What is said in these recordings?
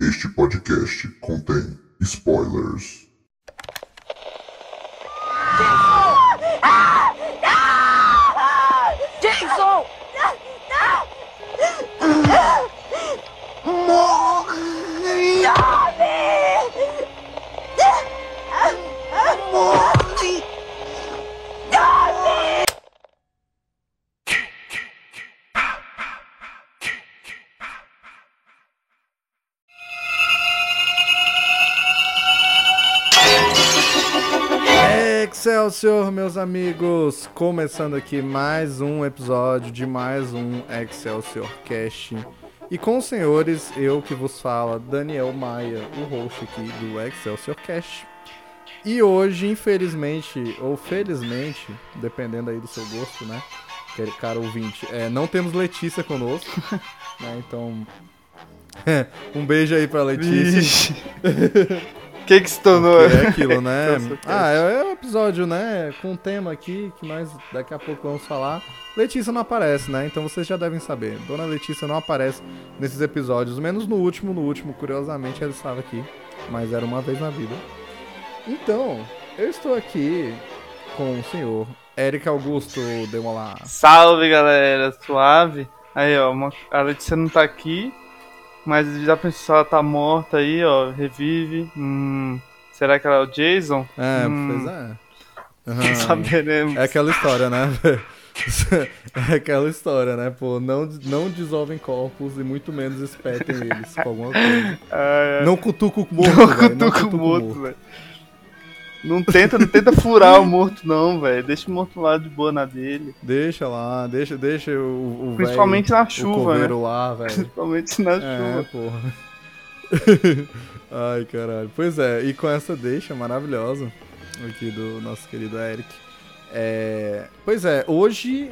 Este podcast contém spoilers. Jason! Morre! Morre! Excelsior, meus amigos! Começando aqui mais um episódio de mais um Excelsior Cast. E com os senhores, eu que vos fala, Daniel Maia, o host aqui do Excelsior Cast. E hoje, infelizmente, ou felizmente, dependendo aí do seu gosto, né? Cara ouvinte, é, não temos Letícia conosco, né? Então, um beijo aí pra Letícia. O que que se tornou? Que é aquilo, né? Ah, é um episódio, né? Com um tema aqui que nós daqui a pouco vamos falar. Letícia não aparece, né? Então vocês já devem saber. Dona Letícia não aparece nesses episódios, menos no último. No último, curiosamente, ela estava aqui. Mas era uma vez na vida. Então, eu estou aqui com o senhor Eric Augusto Demolar. Salve galera, suave. Aí ó, a Letícia não tá aqui, mas já pensou se ela tá morta aí, ó, revive. Hum, será que ela é o Jason? É, Hum. pois é. Aham. Saberemos. É aquela história, né? É aquela história, né? Pô, não, não dissolvem corpos e muito menos espetem eles com alguma coisa. É. Não cutuca o morto, Não velho. Não cutuca cutuca o morto, velho. Não tenta, não tenta furar o morto não, velho. Deixa o morto lá de boa na dele. Deixa lá, deixa, deixa o, o Principalmente na velho, chuva, né? lá, velho. Principalmente na É, chuva. porra. Ai, caralho. Pois é, e com essa deixa maravilhosa aqui do nosso querido Eric. É... Pois é, hoje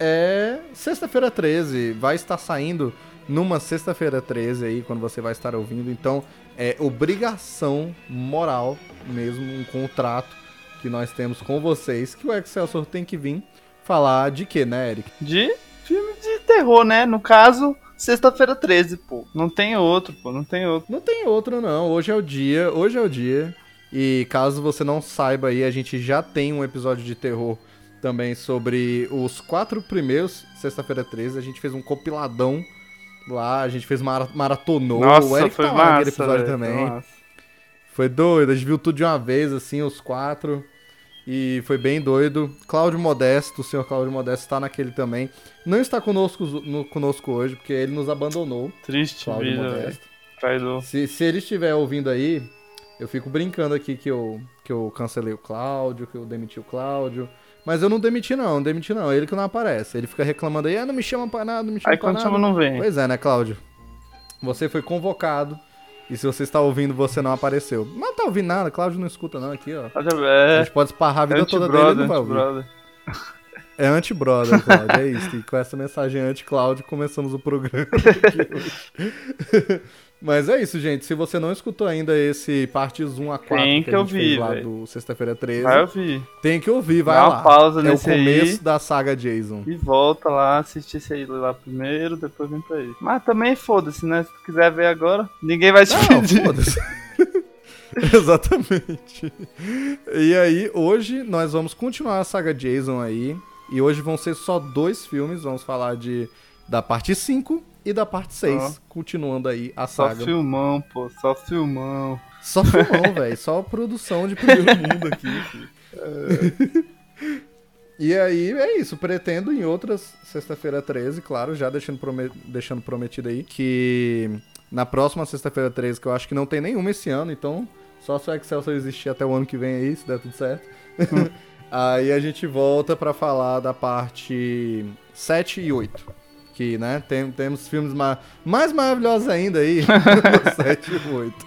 é sexta-feira 13. Vai estar saindo numa sexta-feira 13 aí, quando você vai estar ouvindo. Então, é obrigação moral mesmo, um contrato que nós temos com vocês, que o Excelsior tem que vir falar de quê, né, Eric? De filme de terror, né? No caso, sexta-feira 13, pô. Não tem outro, pô. Não tem outro. Não tem outro, não. Hoje é o dia, hoje é o dia. E caso você não saiba aí, a gente já tem um episódio de terror também sobre os quatro primeiros, sexta-feira 13. A gente fez um compiladão lá, a gente fez mara maratonou. o Nossa, Eric foi tá lá naquele massa, episódio velho, também. foi massa. Foi doido, a gente viu tudo de uma vez, assim, os quatro. E foi bem doido. Cláudio Modesto, o senhor Cláudio Modesto está naquele também. Não está conosco, no- conosco hoje, porque ele nos abandonou, Triste Cláudio vida. Modesto. Traidor. Se, se ele estiver ouvindo aí, eu fico brincando aqui que eu, que eu cancelei o Cláudio, que eu demiti o Cláudio. Mas eu não demiti não, não demiti não. Ele que não aparece. Ele fica reclamando aí, ah, não me chama pra nada, não me chama Aí pra quando nada. chama não vem. Pois é, né, Cláudio? Você foi convocado. E se você está ouvindo, você não apareceu. Mas não tá ouvindo nada, Cláudio não escuta não aqui, ó. A É, gente pode esparrar a vida toda dele e não vai ouvir. anti-brother. É anti-brother, Cláudio, é isso. E com essa mensagem anti-Cláudio começamos o programa. Mas é isso, gente. Se você não escutou ainda esse partes 1 a 4 Tem que, que a gente ouvir, lá velho. do Sexta-feira 13, Vai ouvir. tem que ouvir, vai Dá uma lá. pausa é o nesse aí. começo da saga Jason. E volta lá, assiste esse aí lá primeiro, depois vem pra aí. Mas também foda-se, né? Se tu quiser ver agora, ninguém vai te Não, pedir. foda-se. Exatamente. E aí, hoje nós vamos continuar a saga Jason aí. E hoje vão ser só dois filmes. Vamos falar de da parte 5 e da parte 6. Ó. Continuando aí a Só saga. filmão, pô, só filmão. Só filmão, velho. Só produção de primeiro mundo aqui. filho. E aí, é isso. Pretendo em outras, sexta-feira 13, claro, já deixando, prome- deixando prometido aí, que na próxima sexta-feira 13, que eu acho que não tem nenhuma esse ano, então só se o Excel só existir até o ano que vem aí, se der tudo certo. aí a gente volta pra falar da parte 7 e 8. Que né, tem, temos filmes ma mais maravilhosos ainda aí, no 7 e 8.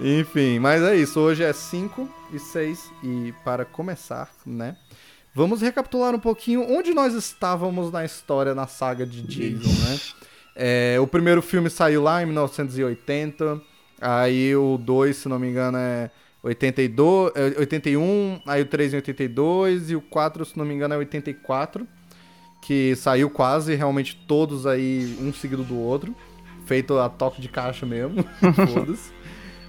Enfim, mas é isso, hoje é 5 e 6 e para começar, né, vamos recapitular um pouquinho onde nós estávamos na história, na saga de Jason, né. É, o primeiro filme saiu lá em 1980, aí o 2, se não me engano, é 82, é 81, aí o 3 em 82 e o 4, se não me engano, é 84 que saiu quase realmente todos aí, um seguido do outro, feito a toque de caixa mesmo, foda-se.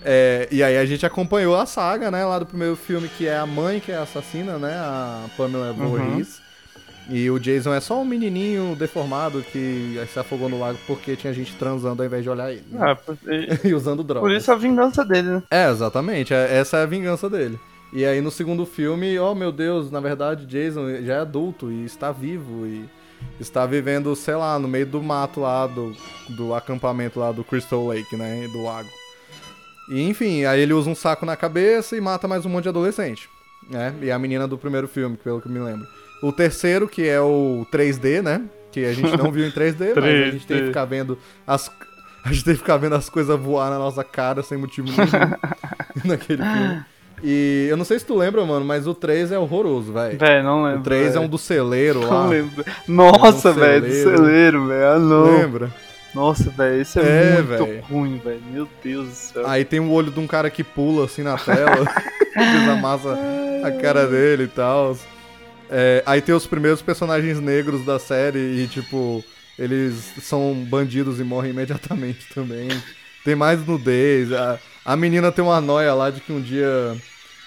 É, e aí a gente acompanhou a saga, né, lá do primeiro filme, que é a mãe que é a assassina, né, a Pamela Voorhees. Uhum. E o Jason é só um menininho deformado que se afogou no lago porque tinha gente transando ao invés de olhar ele. Né? Ah, e... e usando drogas. Por isso a vingança dele, né? É, exatamente. É, essa é a vingança dele. E aí no segundo filme, oh meu Deus, na verdade Jason já é adulto e está vivo e está vivendo, sei lá, no meio do mato lá do, do acampamento lá do Crystal Lake, né, do lago. E enfim, aí ele usa um saco na cabeça e mata mais um monte de adolescente, né? E a menina do primeiro filme, pelo que me lembro. O terceiro, que é o 3D, né? Que a gente não viu em 3D, 3D. mas a gente tem que ficar vendo as a gente tem que ficar vendo as coisas voar na nossa cara sem motivo nenhum naquele filme. E eu não sei se tu lembra, mano, mas o 3 é horroroso, velho. Velho, não lembro. O 3 véio. é um do celeiro lá. Não lembro. Nossa, é um velho, do celeiro, velho. Ah, não. Lembra? Nossa, velho, isso é, é muito véio. ruim, velho. Meu Deus do céu. Aí tem o olho de um cara que pula assim na tela, desamassa a cara dele e tal. É, aí tem os primeiros personagens negros da série e, tipo, eles são bandidos e morrem imediatamente também. Tem mais nudez. A, a menina tem uma noia lá de que um dia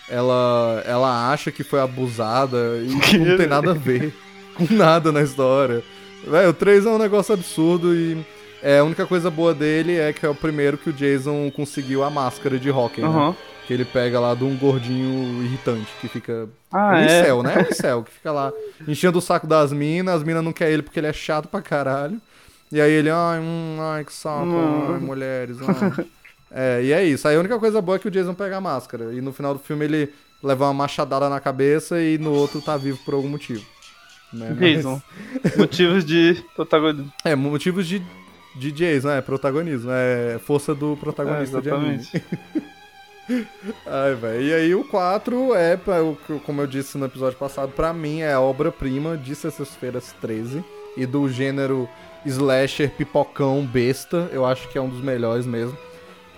ela, ela acha que foi abusada e não tem nada a ver com nada na história. Véio, o 3 é um negócio absurdo e é, a única coisa boa dele é que é o primeiro que o Jason conseguiu a máscara de hockey, uhum. né? Que ele pega lá de um gordinho irritante que fica. Ah, um é? né? Um incel, que fica lá enchendo o saco das minas, as minas não querem ele porque ele é chato pra caralho. E aí ele, ai, hum, ai, que saco, hum. ai, mulheres, ai. É, e é isso. Aí a única coisa boa é que o Jason pega a máscara. E no final do filme ele leva uma machadada na cabeça e no outro tá vivo por algum motivo. Né? Jason. Mas... motivos de protagonismo. É, motivos de, de Jason, é, protagonismo. É força do protagonista é, exatamente. de Ai, velho. E aí o 4 é, como eu disse no episódio passado, pra mim é a obra-prima de Sextas-feiras 13 e do gênero slasher pipocão besta. Eu acho que é um dos melhores mesmo.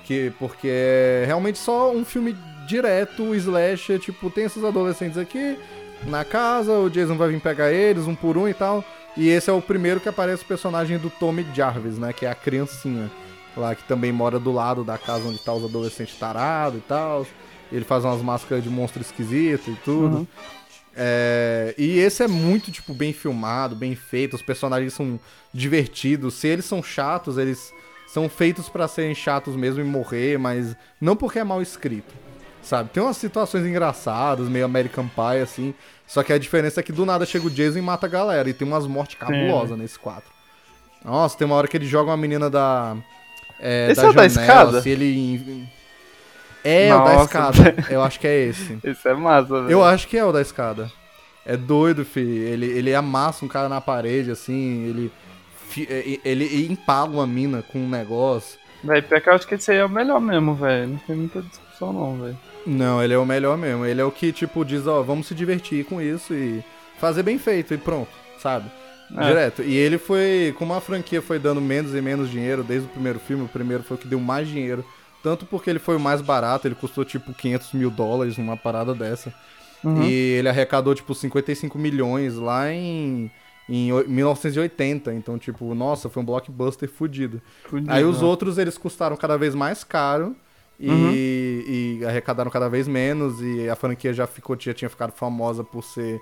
Que, porque é realmente só um filme direto, slasher, tipo, tem esses adolescentes aqui na casa, o Jason vai vir pegar eles um por um e tal. E esse é o primeiro que aparece o personagem do Tommy Jarvis, né? Que é a criancinha lá que também mora do lado da casa onde tá os adolescentes tarados e tal. Ele faz umas máscaras de monstro esquisito e tudo. Uhum. É, e esse é muito, tipo, bem filmado, bem feito. Os personagens são divertidos. Se eles são chatos, eles são feitos para serem chatos mesmo e morrer, mas não porque é mal escrito, sabe? Tem umas situações engraçadas, meio American Pie, assim, só que a diferença é que do nada chega o Jason e mata a galera, e tem umas mortes cabulosas nesse quadro. Nossa, tem uma hora que ele joga uma menina da. É, esse da é o janela, da escada? Assim, ele. É Nossa, o da escada. Eu acho que é esse. Esse é massa, velho. Eu acho que é o da escada. É doido, fi. Ele, ele amassa um cara na parede, assim, ele é, ele empala uma mina com um negócio. Véi, pior que eu acho que esse aí é o melhor mesmo, velho. Não tem muita discussão não, velho. Não, ele é o melhor mesmo. Ele é o que, tipo, diz, ó, vamos se divertir com isso e fazer bem feito e pronto, sabe? É. Direto. E ele foi, como a franquia foi dando menos e menos dinheiro desde o primeiro filme, o primeiro foi o que deu mais dinheiro. Tanto porque ele foi o mais barato, ele custou tipo 500 mil dólares, uma parada dessa. Uhum. E ele arrecadou tipo 55 milhões lá em em 1980. Então, tipo, nossa, foi um blockbuster fudido. fudido Aí os né? outros, eles custaram cada vez mais caro e, uhum. e, arrecadaram cada vez menos. E a franquia já, ficou, já tinha ficado famosa por ser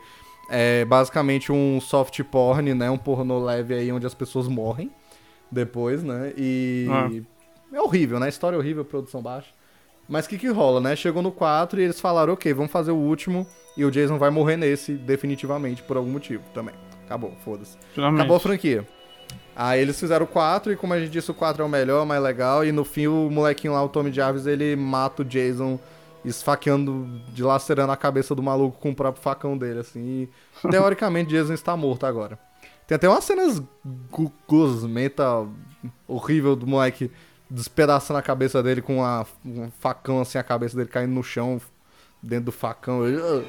é, basicamente um soft porn, né? Um porno leve aí onde as pessoas morrem depois, né? E uhum. é horrível, né? História horrível, produção baixa. Mas o que que rola, né? Chegou no 4 e eles falaram, ok, vamos fazer o último e o Jason vai morrer nesse definitivamente por algum motivo também. Acabou, foda-se. Acabou a franquia. Aí eles fizeram o 4 e como a gente disse, o 4 é o melhor, mais legal. E no fim o molequinho lá, o Tommy Jarvis, ele mata o Jason esfaqueando, dilacerando a cabeça do maluco com o próprio facão dele, assim. E, teoricamente Jason está morto agora. Tem até umas cenas gosmenta horrível do moleque despedaçando a cabeça dele com uma- um facão assim, a cabeça dele caindo no chão dentro do facão. Eu-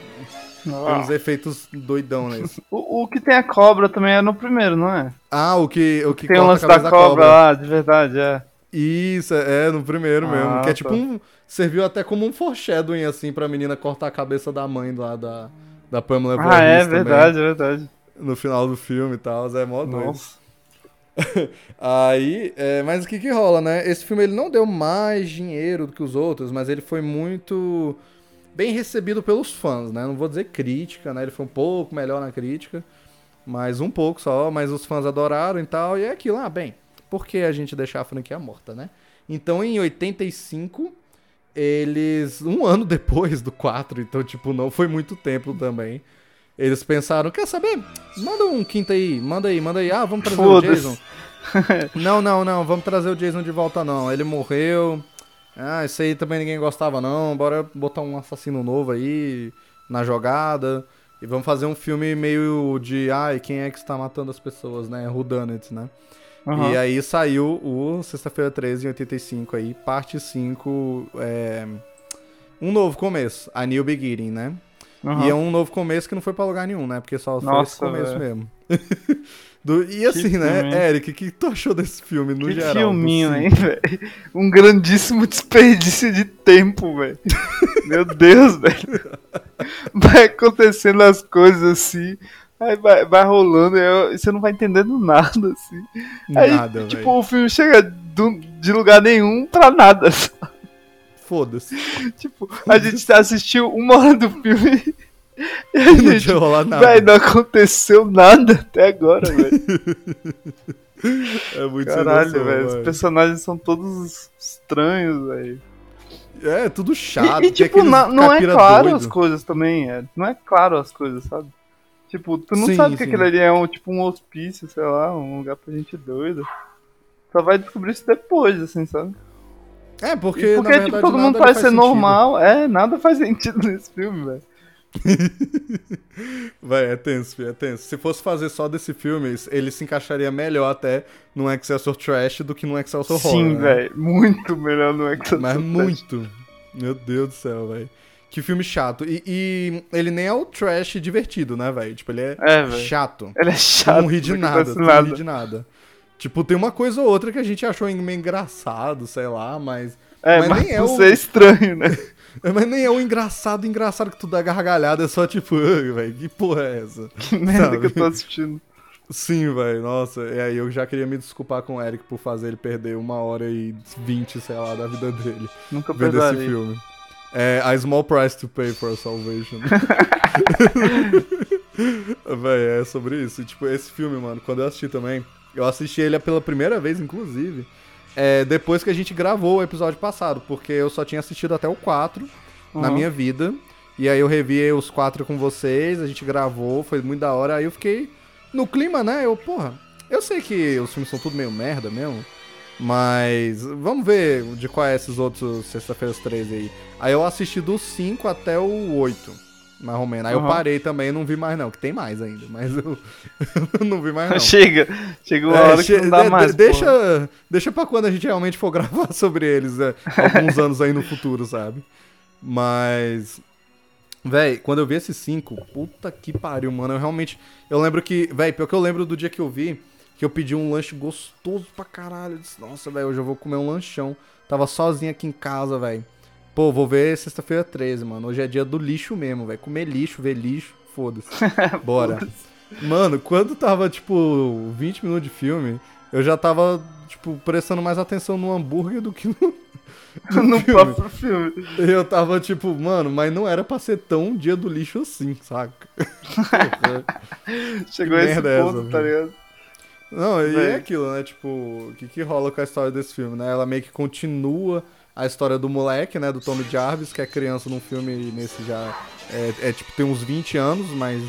Tem uns efeitos doidão nesse. O, o que tem a cobra também é no primeiro, não é? Ah, o que, o que Tem o lance a da cabeça cobra, lá, de verdade, é. Isso, é, no primeiro mesmo. Ah, Que é tipo tá. um. Serviu até como um foreshadowing, assim, pra menina cortar a cabeça da mãe lá da, da Pamela Ah, é também, verdade, é verdade. No final do filme e tal. É mó doido. Nossa. Aí, é, mas o que que rola, né? Esse filme ele não deu mais dinheiro do que os outros, mas ele foi muito bem recebido pelos fãs, né? Não vou dizer crítica, né? Ele foi um pouco melhor na crítica, mas um pouco só, mas os fãs adoraram e tal, e é aquilo, ah, bem, por que a gente deixar a franquia morta, né? Então, em 85, eles, um ano depois do 4, então, tipo, não foi muito tempo também, eles pensaram, quer saber? Manda um quinto aí, manda aí, manda aí, ah, vamos trazer o. Jason. Não, não, não, vamos trazer o Jason de volta não. Ele morreu. Ah, isso aí também ninguém gostava não. Bora botar um assassino novo aí na jogada. E vamos fazer um filme meio de, ai, quem é que está matando as pessoas, né? Whodunit, né? Aham. E aí saiu o Sexta-feira 13 em 85 aí, parte 5, é... Um novo começo, A New Beginning, né? Aham. E é um novo começo que não foi pra lugar nenhum, né? Porque só foi Nossa, esse começo velho. mesmo. Do- e assim, Que né, filme? Eric, o que, que tu achou desse filme no Que geral? do filminho, cinco? hein, velho? Um grandíssimo desperdício de tempo, velho. Meu Deus, velho. Vai acontecendo as coisas assim, aí vai, vai rolando, e você não vai entendendo nada, assim. Aí, Nada, velho. tipo, o filme chega do- de lugar nenhum pra nada. Foda-se. tipo, a gente assistiu uma hora do filme Não gente. tinha rolar nada. Véi, não aconteceu nada até agora, velho. É muito Caralho, velho. Os personagens são todos estranhos, velho. É, tudo chato. E, e, tem tipo, não, não é claro doido. as coisas também, é. Não é claro as coisas, sabe? Tipo, tu não Sim, sabe que sim. aquilo ali é um, tipo, um hospício, sei lá, um lugar pra gente doida. Só vai descobrir isso depois, assim, sabe? É, porque, Porque, na verdade, tipo, todo mundo parece ser sentido. normal. É, nada faz sentido nesse filme, velho. Vai, é tenso, filho, é tenso. Se fosse fazer só desse filme, ele se encaixaria melhor até num Excelsior Trash do que num Excelsior Horror. Sim, né? velho. Muito melhor no Exorcist. Mas muito. Meu Deus do céu, velho. Que filme chato. E, e ele nem é o trash divertido, né, velho? Tipo, ele é, É, chato. Ele é chato. não ri de não nada, acontece tu não ri de nada. Tipo, tem uma coisa ou outra que a gente achou meio engraçado, sei lá, mas. É, mas mas, nem é o- ser estranho, né? Mas nem é o engraçado, engraçado que tu dá gargalhada, é só tipo, "Ai, velho, que porra é essa? Que merda Sabe? que eu tô assistindo. Sim, velho, nossa. E aí eu já queria me desculpar com o Eric por fazer ele perder uma hora e vinte, sei lá, da vida dele. Nunca vendo esse filme. É A Small Price to Pay for Salvation. Véi, é sobre isso. E, tipo, esse filme, mano, quando eu assisti também, eu assisti ele pela primeira vez, inclusive, é, depois que a gente gravou o episódio passado, porque eu só tinha assistido até o 4 na Uhum. minha vida. E aí eu revi os quatro com vocês, a gente gravou, foi muito da hora. Aí eu fiquei no clima, né? Eu, porra, eu sei que os filmes são tudo meio merda mesmo. Mas vamos ver de qual é esses outros Sexta-feiras 13 aí. Aí eu assisti do 5 até o 8, mais ou menos. Aí eu Aham. parei também não vi mais não, que tem mais ainda, mas eu, eu não vi mais não. Chega. Chega uma É, hora che- que não dá de- mais. de- deixa, deixa pra quando a gente realmente for gravar sobre eles, é, alguns anos aí no futuro, sabe? Mas. Véi, quando eu vi esses cinco, puta que pariu, mano. Eu realmente. Eu lembro que. Véi, pior que eu lembro do dia que eu vi, que eu pedi um lanche gostoso pra caralho. Eu disse, nossa, velho, hoje eu vou comer um lanchão. Tava sozinho aqui em casa, velho. Pô, vou ver sexta-feira 13, mano. Hoje é dia do lixo mesmo, velho. Comer lixo, ver lixo, foda-se. Bora. Mano, quando tava, tipo, 20 minutos de filme, eu já tava, tipo, prestando mais atenção no hambúrguer do que no. no filme. próprio filme. Eu tava, tipo, mano, mas não era pra ser tão dia do lixo assim, saca? Chegou esse é essa, ponto, tá velho? ligado? Não, e Véi. é aquilo, né? Tipo, o que, que rola com a história desse filme, né? Ela meio que continua a história do moleque, né? Do Tommy Jarvis, que é criança num filme nesse já. É, é, tipo, tem uns 20 anos, mas.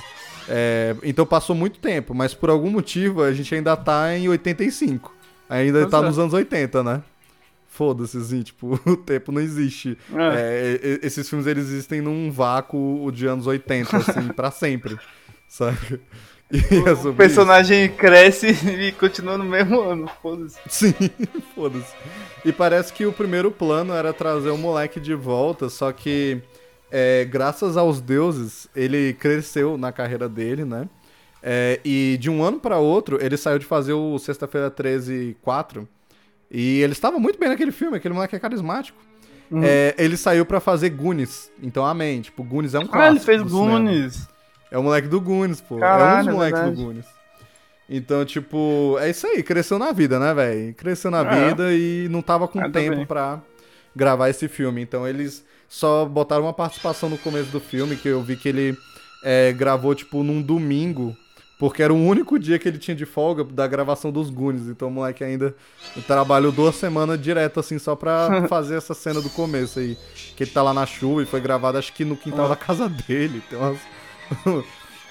é, então passou muito tempo, mas por algum motivo a gente ainda tá em 85. Ainda Pois tá é. nos anos 80, né? Foda-se, assim, tipo, o tempo não existe. É. É, esses filmes eles existem num vácuo de anos 80, assim, pra sempre. Sabe? O personagem cresce e continua no mesmo ano, foda-se. Sim, foda-se. E parece que o primeiro plano era trazer o moleque de volta, só que, é, graças aos deuses, ele cresceu na carreira dele, né? É, e de um ano pra outro, ele saiu de fazer o Sexta-feira 13 4. E ele estava muito bem naquele filme, aquele moleque é carismático. Uhum. É, ele saiu pra fazer Goonies. Então, amém. Tipo, Goonies é um clássico. Ah, ele fez do cinema. É o moleque do Goonies, pô. é um Caralho, dos é moleques do. Goonies. Então, tipo, é isso aí, cresceu na vida, né, velho? Cresceu na É. vida e não tava com tempo bem. pra gravar esse filme. Então eles só botaram uma participação no começo do filme, que eu vi que ele é, gravou, tipo, num domingo, porque era o único dia que ele tinha de folga da gravação dos Goonies. Então o moleque ainda trabalhou duas semanas direto, assim, só pra fazer essa cena do começo aí. Que ele tá lá na chuva e foi gravado, acho que no quintal Ah. da casa dele. Tem umas.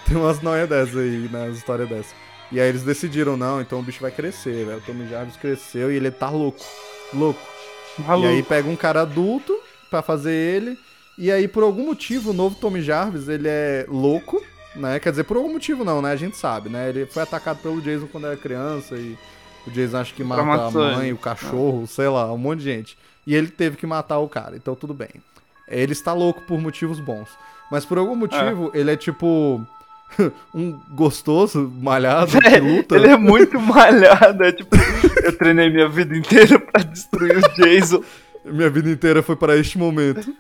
Tem umas noias dessas aí, né? As histórias dessas. E aí eles decidiram, não, então o bicho vai crescer, velho. O Tommy Jarvis cresceu e ele tá louco. Louco. Maluco. E aí pega um cara adulto pra fazer ele. E aí, por algum motivo, o novo Tommy Jarvis, ele é louco, né? Quer dizer, por algum motivo não, né? A gente sabe, né? Ele foi atacado pelo Jason quando era criança e o Jason acha que mata a mãe, o cachorro, sei lá, um monte de gente. E ele teve que matar o cara, então tudo bem. Ele está louco por motivos bons. Mas por algum motivo, ele é tipo um gostoso, malhado, que luta. Ele é muito malhado, é tipo, eu treinei minha vida inteira pra destruir o Jason. Minha vida inteira foi para este momento.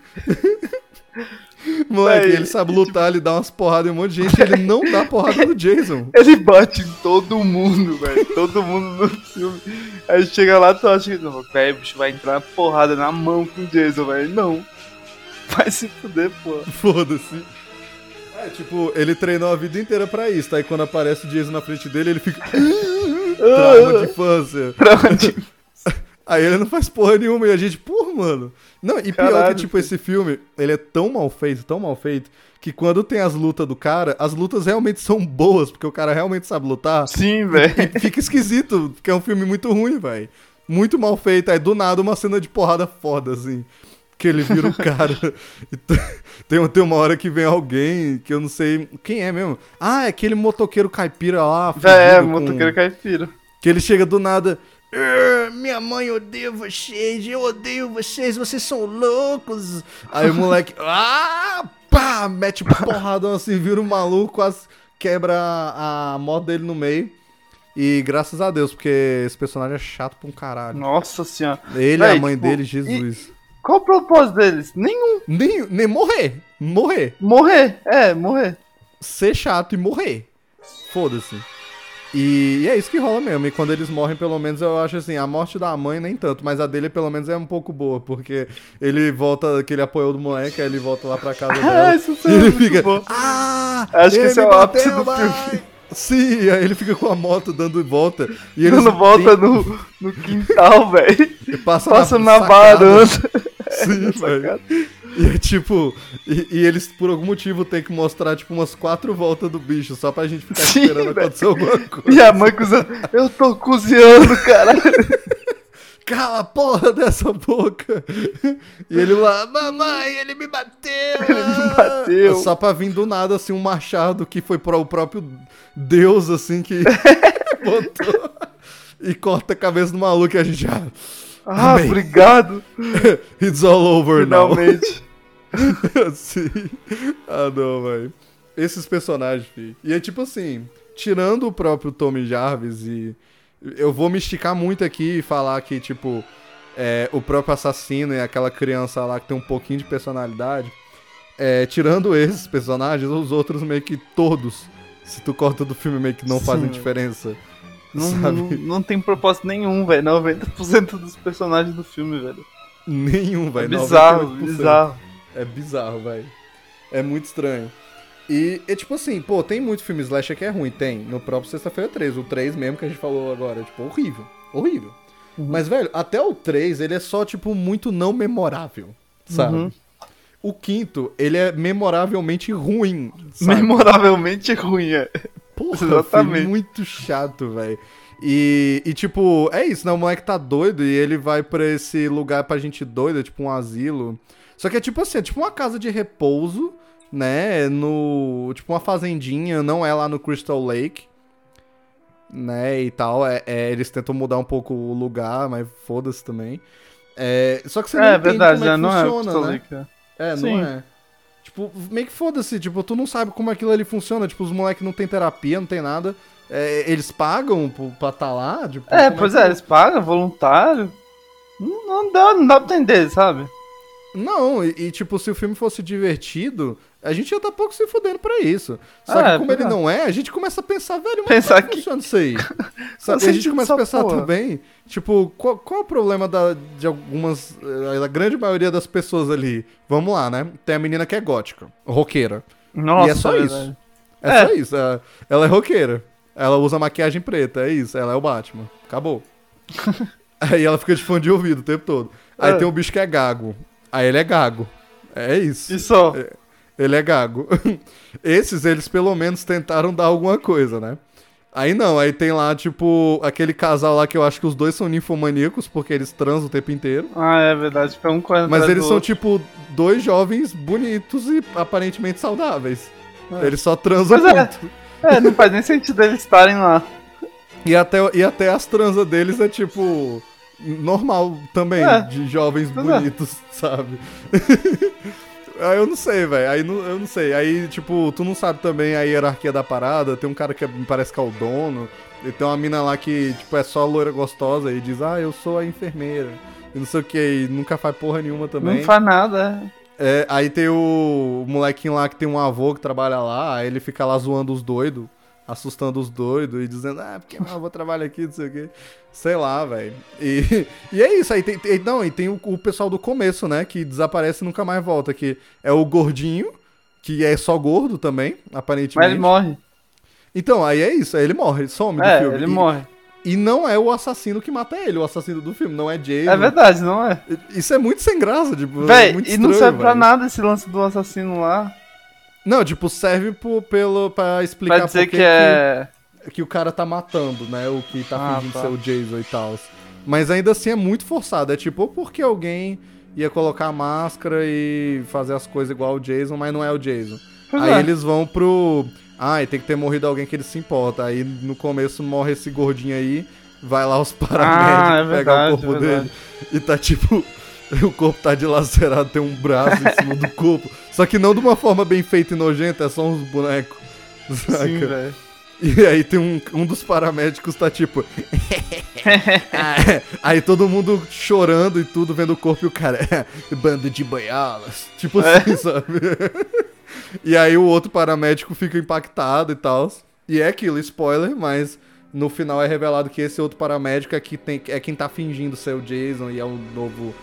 Moleque, ele sabe lutar, ele dá umas porradas em um monte de gente, ele não dá porrada no Jason. Ele bate em todo mundo, velho. Todo mundo no filme. Aí chega lá, tu acha que, velho, o bicho vai entrar na porrada na mão com o Jason, velho. Não. Vai se fuder, pô. Foda-se. É, tipo, ele treinou a vida inteira pra isso, tá? E quando aparece o Jason na frente dele, ele fica. Trauma de infância. Pra onde? Aí ele não faz porra nenhuma e a gente, porra, mano. Não, e pior Caralho, que, tipo, esse filme, ele é tão mal feito, tão mal feito, que quando tem as lutas do cara, as lutas realmente são boas, porque o cara realmente sabe lutar. Sim, velho. Fica esquisito, porque é um filme muito ruim, velho. Muito mal feito. Aí do nada uma cena de porrada foda, assim. Que ele vira o cara. E tem, tem uma hora que vem alguém que eu não sei quem é mesmo. Ah, é aquele motoqueiro caipira lá. É, fudido com- motoqueiro caipira. Que ele chega do nada. "Ah, Minha mãe odeia vocês, eu odeio vocês, vocês são loucos. Aí o moleque, ah, pá, mete porradão assim, vira um maluco, quase quebra a, moto dele no meio. E graças a Deus, porque esse personagem é chato pra um caralho. Nossa senhora. Ele e a mãe tipo, dele, Jesus. Qual o propósito deles? Nenhum. Nem, nem morrer. Morrer. Morrer. É, morrer. Ser chato e morrer. Foda-se. E, e é isso que rola mesmo. E quando eles morrem, pelo menos eu acho assim, a morte da mãe nem tanto, mas a dele pelo menos é um pouco boa, porque ele volta, que ele apoiou do moleque, aí ele volta lá pra casa dela. Ah, isso e é ele muito fica. bom. Ah! Acho que esse é o ápice do mãe!" filme. Sim, aí ele fica com a moto dando volta. E eles Quando volta no, no quintal, velho. passa, Passa na sacada. varanda. Sim, velho. E é tipo, e, e eles por algum motivo tem que mostrar tipo umas quatro voltas do bicho, só pra gente ficar Sim, esperando velho. acontecer alguma coisa. E a mãe cozinhando. Eu tô cozinhando, caralho. Cala a porra dessa boca! E ele lá, mamãe, ele me bateu! Ele me bateu. Só pra vir do nada, assim, um machado que foi para o próprio Deus, assim, que botou e corta a cabeça do maluco e a gente já. Ah, Amém. obrigado. It's all over now. Finalmente. Sim. Ah, não, velho. Esses personagens, filho. E é tipo assim, tirando o próprio Tommy Jarvis e. Eu vou me esticar muito aqui e falar que, tipo, é, o próprio assassino e aquela criança lá que tem um pouquinho de personalidade. É, tirando esses personagens, os outros meio que todos, se tu corta do filme, meio que não fazem Sim. diferença. Não, não, não tem propósito nenhum, velho. 90% dos personagens do filme, velho. Nenhum, É velho. bizarro, 98%. bizarro. É bizarro, velho. É muito estranho. E é tipo assim, pô, tem muito filme slasher que é ruim, tem. No próprio Sexta-feira 3, o 3 mesmo que a gente falou agora, tipo, horrível. Horrível. Uhum. Mas, velho, até o 3, ele é só, tipo, muito não memorável, sabe? Uhum. O quinto, ele é memoravelmente ruim, sabe? Memoravelmente ruim, é. Porra, Exatamente. filme muito chato, velho. E, e, tipo, é isso, né? O moleque tá doido e ele vai pra esse lugar pra gente doida, tipo um asilo. Só que é tipo assim, é tipo uma casa de repouso né? No. Tipo, uma fazendinha, não é lá no Crystal Lake. Né, e tal. É, é, eles tentam mudar um pouco o lugar, mas foda-se também. É, só que você não É entende verdade, como é que não é funciona, Crystal né? Lake, é. É, Sim. não é. Tipo, meio que foda-se, tipo, tu não sabe como aquilo ali funciona, tipo, os moleques não tem terapia, não tem nada. É, eles pagam pra tá lá? Tipo, É, pois que- é, eles pagam, voluntário. Não, não dá, não dá pra entender, sabe? Não, e, e, tipo, se o filme fosse divertido, a gente ia estar pouco se fudendo pra isso. Só É, que como pois ele é. não é, a gente começa a pensar, velho, mas Pensar como é que funciona isso aí? Sabe? A gente começa a pensar porra? também, tipo, qual, qual é o problema da, de algumas, eh, a grande maioria das pessoas ali? Vamos lá, né? Tem a menina que é gótica, roqueira. Nossa, e é só verdade. isso. É, É. só isso. Ela, é roqueira. Ela usa maquiagem preta, é isso. Ela é o Batman. Acabou. Aí ela fica de fone de ouvido o tempo todo. Aí É. tem o bicho que é gago. Aí ele é gago. É isso. E só? Ele é gago. Esses, eles pelo menos tentaram dar alguma coisa, né? Aí não, aí tem lá, tipo, aquele casal lá que eu acho que os dois são ninfomaníacos, porque eles transam o tempo inteiro. Ah, é verdade. Fica um correndo Mas eles são, tipo, dois jovens bonitos e aparentemente saudáveis. É. Eles só transam Pois é. muito. É, não faz nem sentido eles estarem lá. E até, e até as transas deles é tipo. Normal também, É. de jovens é. bonitos, sabe? Aí eu não sei, velho. Aí não- eu não sei. Aí, tipo, tu não sabe também a hierarquia da parada. Tem um cara que é- me parece que é o dono. E tem uma mina lá que, tipo, é só loira gostosa e diz, ah, eu sou a enfermeira. E não sei o que, e nunca faz porra nenhuma também. Não faz nada. é. É, aí tem o, o molequinho lá que tem um avô que trabalha lá, aí ele fica lá zoando os doidos, assustando os doidos e dizendo, ah, porque meu avô trabalha aqui, não sei o quê. Sei lá, velho. E, e é isso, aí tem, tem- não, e tem o, o pessoal do começo, né, que desaparece e nunca mais volta, que é o gordinho, que é só gordo também, aparentemente. Mas ele morre. Então, aí é isso, aí ele morre, some do É, filme. ele E- morre. E não é o assassino que mata ele, o assassino do filme, não é Jason. É verdade, não é? Isso é muito sem graça, tipo, é Véi, muito e não serve pra velho. nada esse lance do assassino lá. Não, tipo, serve pro, pelo, pra explicar Pra dizer por que, que é. que, que o cara tá matando, né? O que tá Ah, fingindo tá. ser o Jason e tal. Mas ainda assim é muito forçado. É tipo, ou porque alguém ia colocar a máscara e fazer as coisas igual o Jason, mas não é o Jason. Pois Aí é. eles vão pro. Ai, tem que ter morrido alguém que ele se importa. Aí no começo morre esse gordinho aí, vai lá os paramédicos Ah, é pegar o corpo é dele. E tá tipo. O corpo tá dilacerado, tem um braço em cima do corpo. Só que não de uma forma bem feita e nojenta, é só uns bonecos. Saca? Sim, velho. E aí tem um, um dos paramédicos tá tipo. Aí todo mundo chorando e tudo, vendo o corpo e o cara. Bando de boiolas. Tipo assim, sabe? e aí o outro paramédico fica impactado e tal. E é aquilo, spoiler, mas no final é revelado que esse outro paramédico é, que tem, é quem tá fingindo ser o Jason e é um novo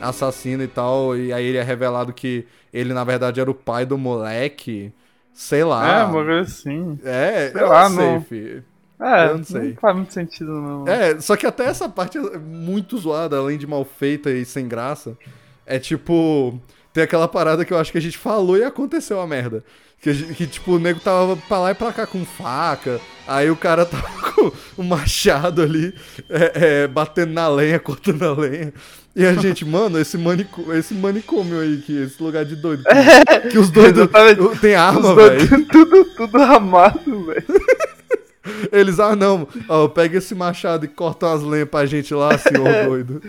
assassino e tal. E aí ele é revelado que ele na verdade era o pai do moleque. Sei lá. É, uma coisa assim. É, Sei eu lá, não sei, não- fi. É, Eu não sei. faz muito sentido, não. É, só que até essa parte é muito zoada, além de mal feita e sem graça. É tipo. Tem aquela parada que eu acho que a gente falou e aconteceu a merda. Que, que, tipo, o nego tava pra lá e pra cá com faca. Aí o cara tava com o machado ali, é, é, batendo na lenha, cortando a lenha. E a gente, mano, esse, manico, esse manicômio aí, que, esse lugar de doido. Que, que os doidos tem arma, velho. tudo, tudo amado, velho. Eles, ah não, ó, pega esse machado e corta umas lenhas pra gente lá, senhor doido.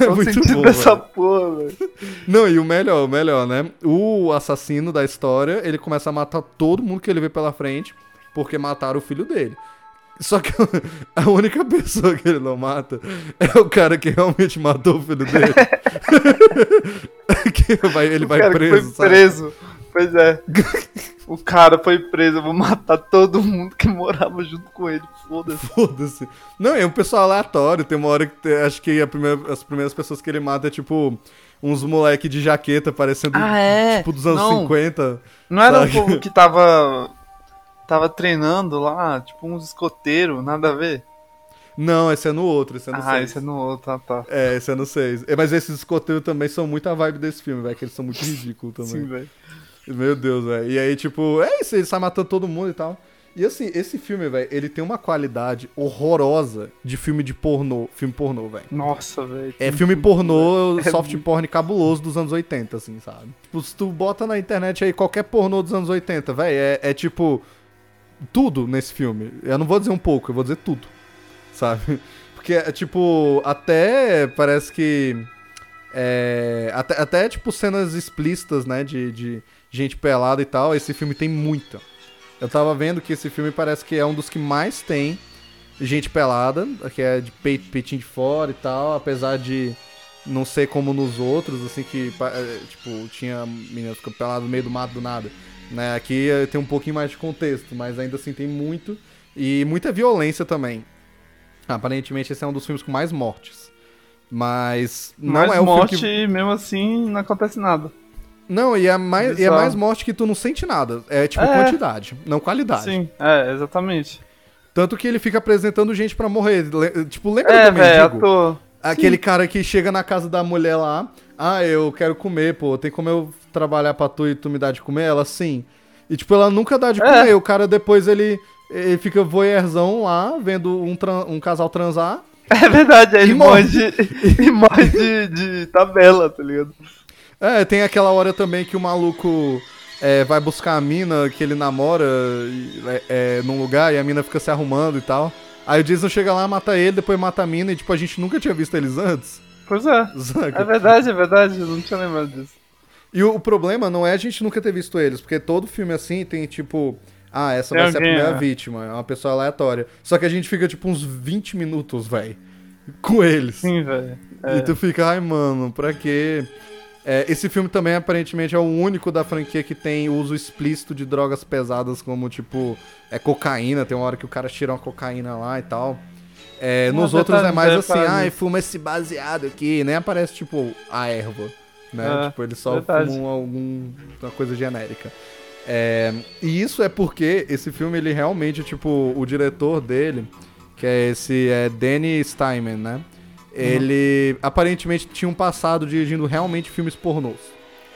é muito bom, dessa porra, velho? Não, e o melhor, o melhor, né? O assassino da história, ele começa a matar todo mundo que ele vê pela frente, porque mataram o filho dele. Só que a única pessoa que ele não mata é o cara que realmente matou o filho dele. que vai, ele O vai preso, foi sabe? preso. Pois é. o cara foi preso, eu vou matar todo mundo que morava junto com ele. Foda-se. Foda-se. Não, é um pessoal aleatório. Tem uma hora que acho que a primeira- as primeiras pessoas que ele mata é tipo uns moleque de jaqueta parecendo Ah, é? tipo dos anos Não. 50. Não era um Sabe? povo que tava. Tava treinando lá, tipo uns escoteiros, nada a ver. Não, esse é no outro, esse é no ah, 6. esse é no outro, ah, tá. É, esse é no 6. Mas esses escoteiros também são muito a vibe desse filme, velho, que eles são muito ridículos também. Sim, velho. Meu Deus, velho. E aí, tipo, é isso, ele sai matando todo mundo e tal. E assim, esse filme, velho, ele tem uma qualidade horrorosa de filme de pornô, filme pornô, velho. Nossa, velho. É filme pornô, É soft muito- porn cabuloso dos anos 80, assim, sabe? Tipo, se tu bota na internet aí qualquer pornô dos anos 80, velho, é, é tipo. Tudo nesse filme. Eu não vou dizer um pouco, eu vou dizer tudo. Sabe? Porque é tipo. Até parece que. É, até, até, tipo, cenas explícitas, né? De, de gente pelada e tal. Esse filme tem muita. Eu tava vendo que esse filme parece que é um dos que mais tem gente pelada, que é de peito, peitinho de fora e tal, apesar de não ser como nos outros, assim, que, é, tipo, tinha menina ficando pelada no meio do mato do nada. Né? Aqui eh, tem um pouquinho mais de contexto, mas ainda assim tem muito. E muita violência também. Aparentemente esse é um dos filmes com mais mortes. Mas não Mas é o morte, filme que... mesmo assim, não acontece nada. Não, e é, mais, e é mais morte que tu não sente nada. É tipo É. quantidade, não qualidade. Sim, é, exatamente. Tanto que ele fica apresentando gente pra morrer. Tipo, lembra É, do mendigo? ator. Aquele cara que chega na casa da mulher lá. Ah, eu quero comer, pô. Tem como eu trabalhar pra tu e tu me dar de comer? Ela, sim. E, tipo, ela nunca dá de É. comer. O cara depois, ele, ele fica voyeurzão lá, vendo um, um casal transar. É verdade, ele E morre morre. de, ele morre de, de tabela, tá ligado? É, tem aquela hora também que o maluco é, vai buscar a mina que ele namora e- é, é, num lugar e a mina fica se arrumando e tal. Aí o Jason chega lá, mata ele, depois mata a mina e, tipo, a gente nunca tinha visto eles antes. Pois é. Saca? É verdade, é verdade, eu não tinha lembrado disso. E o, o problema não é a gente nunca ter visto eles, porque todo filme assim tem tipo. Ah, essa Tem vai ser a alguém, primeira é. vítima, é uma pessoa aleatória. Só que a gente fica tipo uns 20 minutos, velho, com eles. Sim, velho. É. E tu fica, ai mano, pra quê? É, esse filme também aparentemente é o único da franquia que tem uso explícito de drogas pesadas, como tipo, é cocaína, tem uma hora que o cara tira uma cocaína lá e tal. É, Ah, nos outros é detalhe, mais assim, detalhe. ai, fuma esse baseado aqui, nem aparece tipo a erva, né? É, tipo, eles só verdade. fumam algum, uma coisa genérica. É, e isso é porque esse filme, ele realmente, tipo, o diretor dele, que é esse é Danny Steinman, né? Ele aparentemente tinha um passado dirigindo realmente filmes pornôs.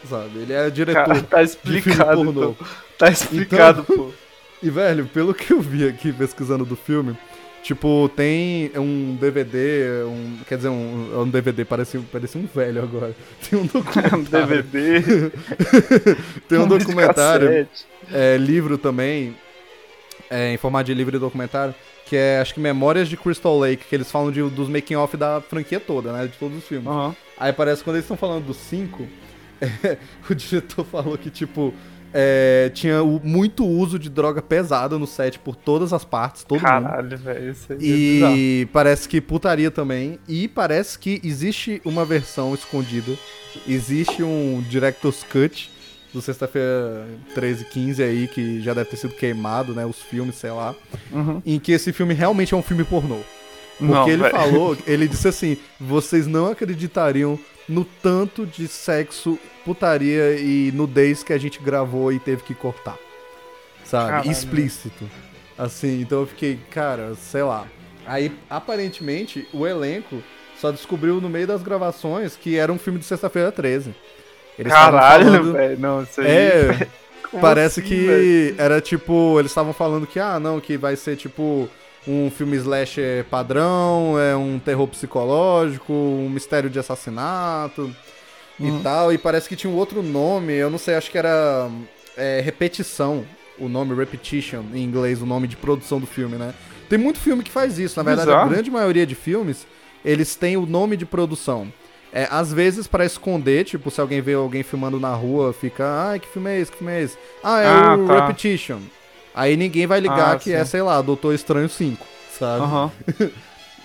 Sabe? Ele é diretor Cara, tá de explicado, pornô. então. Tá explicado, pô. E, velho, pelo que eu vi aqui pesquisando do filme, tipo, tem um DVD, um, quer dizer, um, é um DVD, parece, parece um velho agora. Tem um Um documentário. DVD. tem um documentário, é, livro também, é, em formato de livro e documentário, que é, acho que Memórias de Crystal Lake, que eles falam de, dos making-off da franquia toda, né, de todos os filmes. Aham. Aí parece que quando eles estão falando dos cinco, é, o diretor falou que, tipo, é, tinha muito uso de droga pesada no set por todas as partes, todo mundo. Caralho, velho. Isso aí é. E parece que putaria também. E parece que existe uma versão escondida. Existe um Director's Cut do sexta-feira 13 e 15 aí, que já deve ter sido queimado, né? Os filmes, sei lá. Uhum. Em que esse filme realmente é um filme pornô. Porque Não, ele velho. falou, ele disse assim: vocês não acreditariam no tanto de sexo, putaria e nudez que a gente gravou e teve que cortar. Sabe? Caralho. Explícito. Assim, então eu fiquei, cara, sei lá. Aí, aparentemente, o elenco só descobriu no meio das gravações que era um filme de sexta-feira 13. Eles Caralho, velho. Não, isso aí. É, Parece assim, que era tipo, eles estavam falando que, ah, não, que vai ser tipo um filme slasher padrão, é um terror psicológico, um mistério de assassinato e tal. E parece que tinha um outro nome, eu não sei, acho que era é, repetição, o nome repetition em inglês, o nome de produção do filme, né? Tem muito filme que faz isso, na verdade, a Bizarro. grande maioria de filmes, eles têm o nome de produção. É, às vezes pra esconder, tipo, se alguém vê alguém filmando na rua, fica, ai, que filme é esse, que filme é esse? Ah, é Ah, o tá. Repetition. Aí ninguém vai ligar Ah, que é, sim. sei lá, Doutor Estranho 5, sabe? Aham.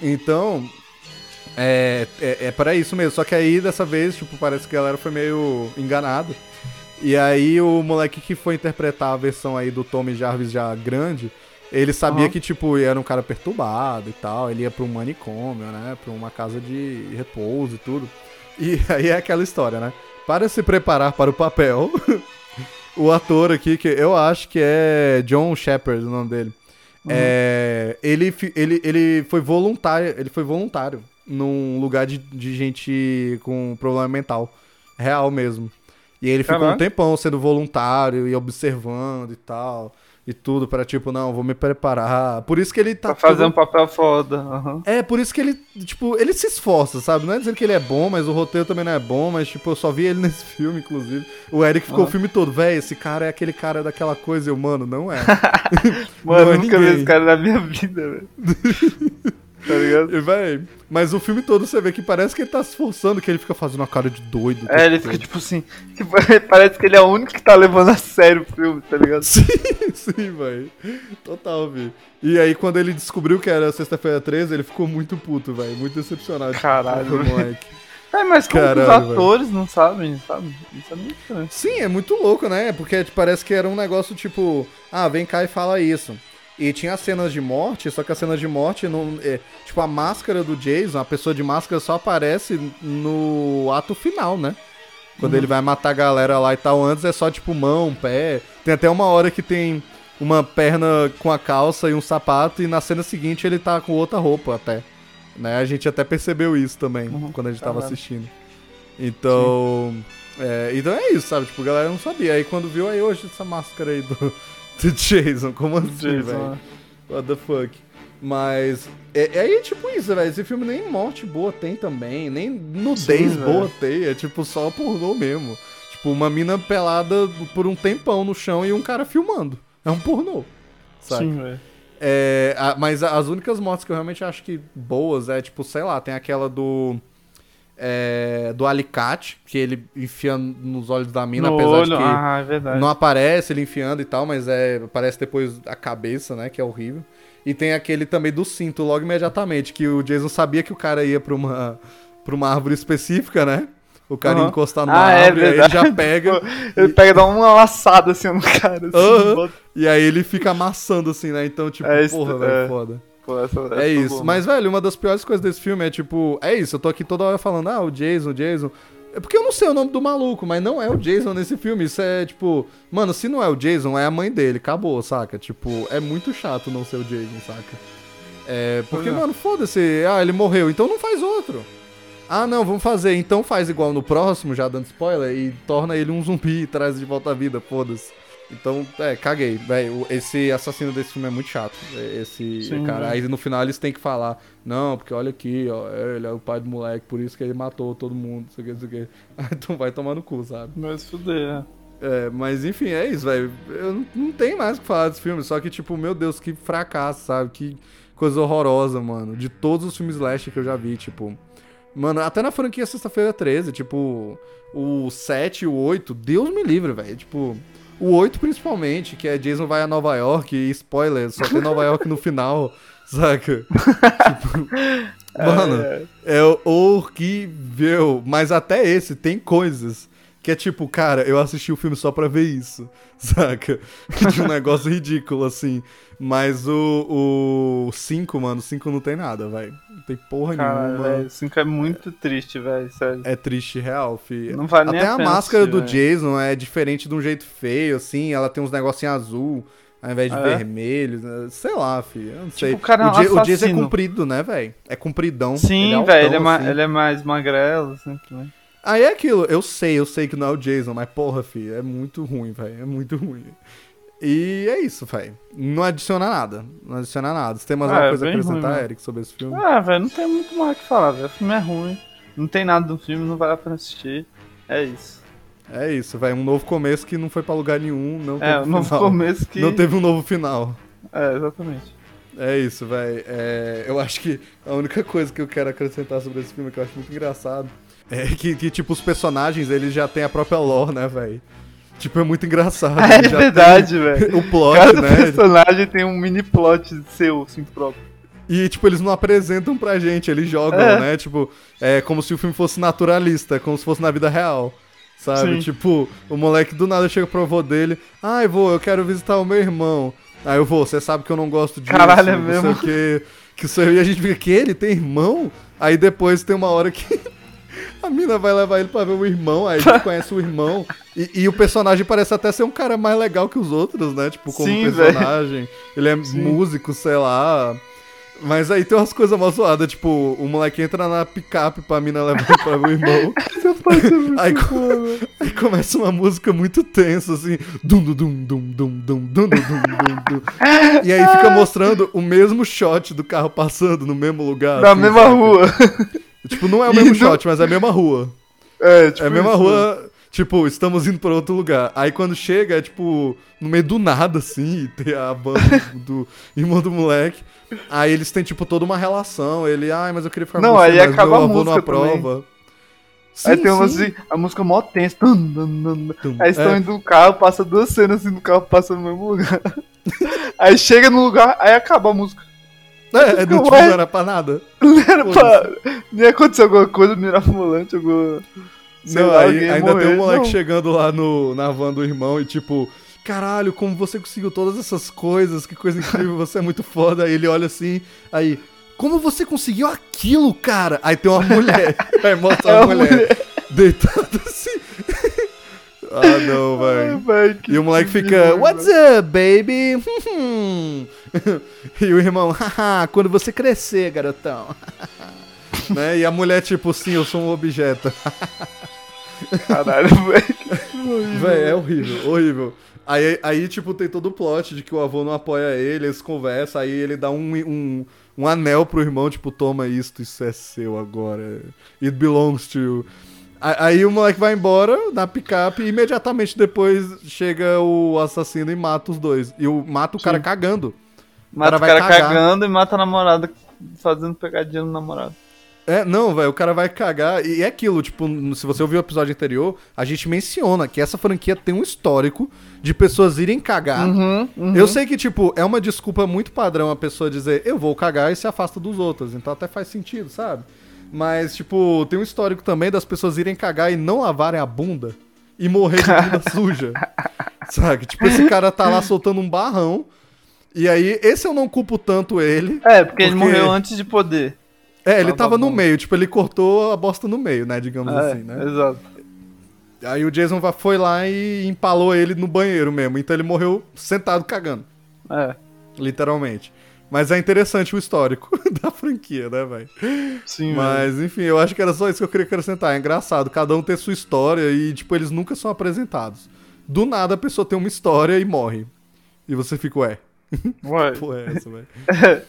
Então, é, é, é para isso mesmo. Só que aí, dessa vez, tipo, parece que a galera foi meio enganada. E aí, o moleque que foi interpretar a versão aí do Tommy Jarvis já grande, ele sabia Aham. que, tipo, era um cara perturbado e tal. Ele ia pra um manicômio, né? Pra uma casa de repouso e tudo. E aí é aquela história, né? Para se preparar para o papel, o ator aqui, que eu acho que é John Shepard o nome dele. É, ele, ele, ele foi voluntário, ele foi voluntário num lugar de, de gente com problema mental. Real mesmo. E ele ficou um Caraca. tempão sendo voluntário e observando e tal. E tudo pra tipo, não, vou me preparar. Por isso que ele tá. Pra fazer todo- um papel foda. aham. É, por isso que ele, tipo, ele se esforça, sabe? Não é dizendo que ele é bom, mas o roteiro também não é bom, mas, tipo, eu só vi ele nesse filme, inclusive. O Eric ficou o Aham. filme todo, véi, esse cara é aquele cara daquela coisa, e eu, mano, não é. Mano, Não é nunca vi ninguém. esse cara na minha vida, velho. Tá ligado? E, véi, mas o filme todo você vê que parece que ele tá se esforçando, que ele fica fazendo uma cara de doido. o É, ele todo. fica tipo assim. tipo, parece que ele é o único que tá levando a sério o filme, tá ligado? Sim, sim, velho. Total, vi. E aí, quando ele descobriu que era sexta-feira 13, ele ficou muito puto, velho. Muito decepcionado. Caralho, com o velho. moleque. É, mas como que os Caralho, atores não sabem, sabe? Isso é muito estranho. Sim, é muito louco, né? Porque tipo, parece que era um negócio tipo, ah, vem cá e fala isso. E tinha cenas de morte, só que as cenas de morte não. é, tipo, a máscara do Jason, a pessoa de máscara só aparece no ato final, né? Quando ele vai matar a galera lá e tal, antes é só tipo mão, pé. Tem até uma hora que tem uma perna com a calça e um sapato, e na cena seguinte ele tá com outra roupa até. Né? A gente até percebeu isso também Uhum, quando a gente tava assistindo. Então. É, então é isso, sabe? Tipo, a galera não sabia. Aí quando viu, aí hoje essa máscara aí do, do Jason, como assim, velho? né? What the fuck? Mas. É, é aí tipo isso, velho. Esse filme nem morte boa tem também, nem nudez Sim, boa velho. tem. É tipo só pornô mesmo. Tipo, uma mina pelada por um tempão no chão e um cara filmando. É um pornô. Sabe? Sim, velho. É, mas as únicas mortes que eu realmente acho que boas é, tipo, sei lá, tem aquela do. É, do alicate, que ele enfia nos olhos da mina, No apesar olho, de que ah, é não aparece ele enfiando e tal, mas é, aparece depois a cabeça, né, que é horrível. E tem aquele também do cinto logo imediatamente, que o Jason sabia que o cara ia pra uma, pra uma árvore específica, né? O cara ia Aham. encostar numa Ah, é árvore, aí ele já pega. Ele pega e dá uma laçada assim no cara. Assim, Aham. bota- E aí ele fica amassando assim, né? Então, tipo, É porra, velho, é. foda. Pô, essa- essa É isso. boa, Mas, velho, uma das piores coisas desse filme é tipo. É isso, eu tô aqui toda hora falando, ah, o Jason, o Jason. É porque eu não sei o nome do maluco, mas não é o Jason nesse filme. Isso é tipo. Mano, se não é o Jason, é a mãe dele. Acabou, saca? Tipo, é muito chato não ser o Jason, saca? É. Porque, é. mano, foda-se. Ah, ele morreu, então não faz outro. Ah, não, vamos fazer. Então faz igual no próximo, já dando spoiler, e torna ele um zumbi e traz de volta à vida, foda-se. Então, é, caguei, velho. Esse assassino desse filme é muito chato. é, Esse Sim, cara. né? Aí no final eles têm que falar: Não, porque olha aqui, ó. Ele é o pai do moleque, por isso que ele matou todo mundo, não sei o que, não sei o que. Então vai tomar no cu, sabe? Mas fuder, é. É, mas enfim, é isso, velho. Eu não- não tenho mais o que falar desse filme, só que, tipo, meu Deus, que fracasso, sabe? Que coisa horrorosa, mano. De todos os filmes Slash que eu já vi, tipo. Mano, até na franquia Sexta-feira 13, tipo, o 7 e o 8, Deus me livre, velho. Tipo, o 8 principalmente, que é Jason vai a Nova York, e spoiler, só tem Nova York no final, saca? tipo, mano, é horrível. Mas até esse tem coisas que é tipo, cara, eu assisti o filme só pra ver isso, saca? De um negócio ridículo, assim. Mas o 5, mano, o 5 não tem nada, velho. Não tem porra Caralho, nenhuma. velho. 5 é muito triste, velho. Sério. É triste real, fi. Não vale nem Até a a pena máscara assistir, do velho. Jason é diferente de um jeito feio, assim. Ela tem uns negocinhos azul, ao invés de é? vermelho. né? Sei lá, fi. Eu não sei. o cara é um o, Ja- o Jason é comprido, né, velho? É compridão. Sim, altão, velho. Ele, é assim. ele é mais magrelo, assim, também. Aí é aquilo, eu sei, eu sei que não é o Jason, mas porra, fi, é muito ruim, velho. É muito ruim. E é isso, velho. Não adiciona nada. Não adiciona nada. Você tem mais Ah, alguma é coisa a ruim, acrescentar, mano. Eric, sobre esse filme? Ah, velho, não tem muito mais o que falar, velho. O filme é ruim. Não tem nada do filme, não vale a pena assistir. É isso. É isso, velho. Um novo começo que não foi pra lugar nenhum, não É, o novo começo que. Não teve um novo final. É, exatamente. É isso, velho. É, eu acho que a única coisa que eu quero acrescentar sobre esse filme que eu acho muito engraçado é que, que, tipo, os personagens, eles já têm a própria lore, né, velho? Tipo, é muito engraçado. É já verdade, velho. O plot, Cada né? personagem tem um mini plot seu, assim, próprio. E, tipo, eles não apresentam pra gente, eles jogam, É. né? Tipo, é como se o filme fosse naturalista, como se fosse na vida real. Sabe? Sim. Tipo, o moleque do nada chega pro avô dele. Ai, vô, eu quero visitar o meu irmão. Aí eu vou, você sabe que eu não gosto disso. Caralho, é mesmo? sei o quê. Que isso aí, e a gente fica, que ele tem irmão? Aí depois tem uma hora que a mina vai levar ele pra ver o irmão, aí a gente conhece o irmão. E, e o personagem parece até ser um cara mais legal que os outros, né? Tipo, como Sim, personagem. Ele é músico, sei lá. Mas aí tem umas coisas mal zoadas, tipo, o moleque entra na picape pra mina levar pra o irmão. aí, aí começa uma música muito tensa, assim. Dum, dum, dum, dum, dum, dum, dum, dum, dum, dum. E aí fica mostrando o mesmo shot do carro passando no mesmo lugar. Na assim, mesma saca? rua. Tipo, não é o mesmo Indo- shot, mas é a mesma rua. É, tipo É a mesma isso. rua, tipo, estamos indo pra outro lugar. Aí quando chega, é tipo, no meio do nada, assim, e tem a banda do, do irmão do moleque. Aí eles têm, tipo, toda uma relação. Ele, ai, mas eu queria ficar Não, aí acaba meu a avô música também. aprova. Aí Sim, tem uma sim. assim, a música mó tensa. Aí estão É. indo no carro, passa duas cenas assim no carro, passa no mesmo lugar. aí chega no lugar, aí acaba a música. É, é do tipo, não era pra nada. Não era pra. Nem aconteceu alguma coisa, mirabolante, alguma. sei Não, lá, aí ainda tem morrer. um moleque Não. chegando lá no, na van do irmão e tipo, caralho, como você conseguiu todas essas coisas, que coisa incrível, você é muito foda. Aí ele olha assim, aí, como você conseguiu aquilo, cara? Aí tem uma mulher, aí mostra É uma uma mulher, deitada assim. ah, não, velho. E o moleque que fica, what's up, baby? e o irmão, haha, quando você crescer, garotão. né? E a mulher, tipo, sim, eu sou um objeto. Caralho, velho. Véi, é horrível, horrível. Aí, aí, tipo, tem todo o plot de que o avô não apoia ele, eles conversam, aí ele dá um, um, um anel pro irmão, tipo, toma isto, isso é seu agora. It belongs to you. Aí o moleque vai embora na picape e imediatamente depois chega o assassino e mata os dois. E o, mata o cara Sim. cagando. Mata o cara cagar. cagando e mata a namorada fazendo pegadinha no namorado. É, não, velho, o cara vai cagar. E é aquilo, tipo, se você ouviu o episódio anterior, a gente menciona que essa franquia tem um histórico de pessoas irem cagar. Uhum, uhum. Eu sei que, tipo, é uma desculpa muito padrão a pessoa dizer eu vou cagar e se afasta dos outros. Então até faz sentido, sabe? Mas, tipo, tem um histórico também das pessoas irem cagar e não lavarem a bunda e morrer de bunda suja. Sabe? Tipo, esse cara tá lá soltando um barrão. E aí, esse eu não culpo tanto ele. É, porque, ele Porque- morreu antes de poder. É, ele Tava tava no meio, tipo, ele cortou a bosta no meio, né? Digamos É, assim, né? exato. Aí o Jason foi lá e empalou ele no banheiro mesmo. Então ele morreu sentado cagando. É, Literalmente. Mas é interessante o histórico da franquia, né, velho? sim. Mas, enfim, eu acho que era só isso que eu queria acrescentar. É engraçado, cada um tem sua história e, tipo, eles nunca são apresentados. Do nada a pessoa tem uma história e morre. E você fica, ué, Ué. porra é essa, velho?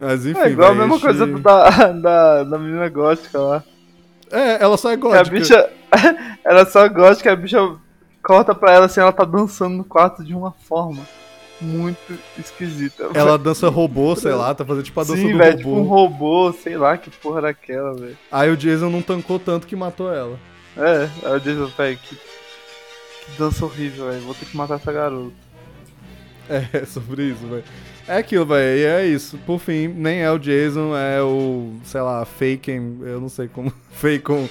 Mas, enfim, É igual a véi, mesma coisa da, da, da menina gótica lá. É, ela só é Que a gótica. bicha. ela só gótica, a bicha corta pra ela assim, ela tá dançando no quarto de uma forma muito esquisita. Ela dança robô, sei lá, tá fazendo tipo a dança Sim, do velho, robô. tipo um robô, sei lá que porra era aquela, velho. Aí o Jason não tancou tanto que matou ela. É, aí eu disse, velho, que, que dança horrível, velho. Vou ter que matar essa garota. É, sobre isso, velho. É aquilo, velho, e é isso. Por fim, nem é o Jason, é o, sei lá, Faken, eu não sei como, Fakon,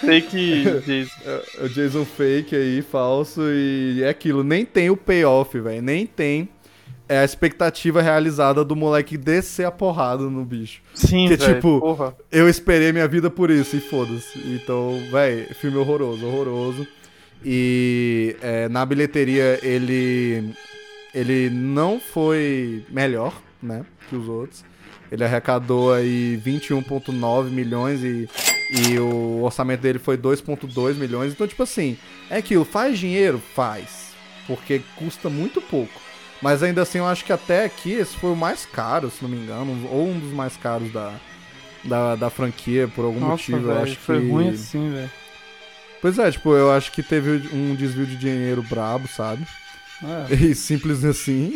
Sei que diz. é o Jason fake aí, falso, e é aquilo, nem tem o payoff, velho, nem tem é a expectativa realizada do moleque descer a porrada no bicho. Sim, Que, velho, tipo, porra. Eu esperei minha vida por isso, e foda-se. Então, velho, filme horroroso, horroroso. E é, na bilheteria ele ele não foi melhor, né, que os outros. Ele arrecadou aí 21.9 milhões e, e o orçamento dele foi 2.2 milhões. Então, tipo assim, é aquilo, faz dinheiro? Faz. Porque custa muito pouco. Mas ainda assim, eu acho que até aqui esse foi o mais caro, se não me engano, ou um dos mais caros da, da, da franquia, por algum Nossa, motivo. eu velho, acho foi que... ruim assim, velho. Pois é, tipo, eu acho que teve um desvio de dinheiro brabo, sabe? É. E simples assim.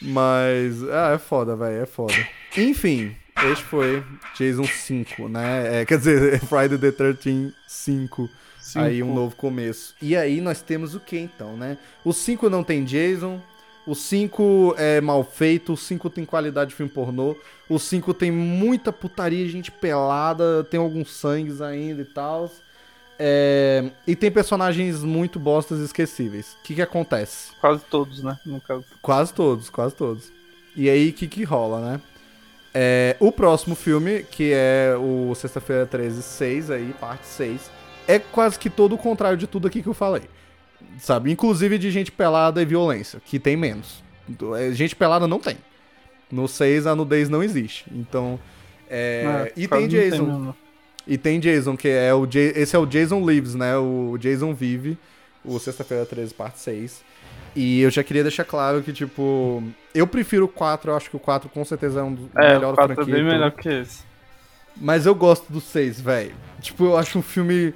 Mas, ah, é foda, velho, é foda. Enfim, este foi Jason 5, né? É, quer dizer, Friday the 13 5. Aí um Cinco. novo começo. E aí nós temos o que então, né? O 5 não tem Jason. O 5 é mal feito. O 5 tem qualidade de filme pornô. O 5 tem muita putaria, gente pelada. Tem alguns sangues ainda e tal. É, e tem personagens muito bostas e esquecíveis. O que que acontece? Quase todos, né? No caso. Quase todos, quase todos. E aí, o que que rola, né? É, o próximo filme, que é o Sexta-feira 13, 6 aí, parte 6, é quase que todo o contrário de tudo aqui que eu falei. Sabe? Inclusive de gente pelada e violência, que tem menos. É, Gente pelada não tem. No 6 a nudez não existe. Então. É, e quase tem Jason. mesmo. E tem Jason, que é o. Ja- Esse é o Jason Lives, né? O Jason Vive. O Sexta-feira 13, parte 6. E eu já queria deixar claro que, tipo. Eu prefiro o 4, eu acho que o 4 com certeza é um dos É, melhor o da 4 é franquia. bem e tudo. melhor que esse. Mas eu gosto do 6, velho. Tipo, eu acho um filme.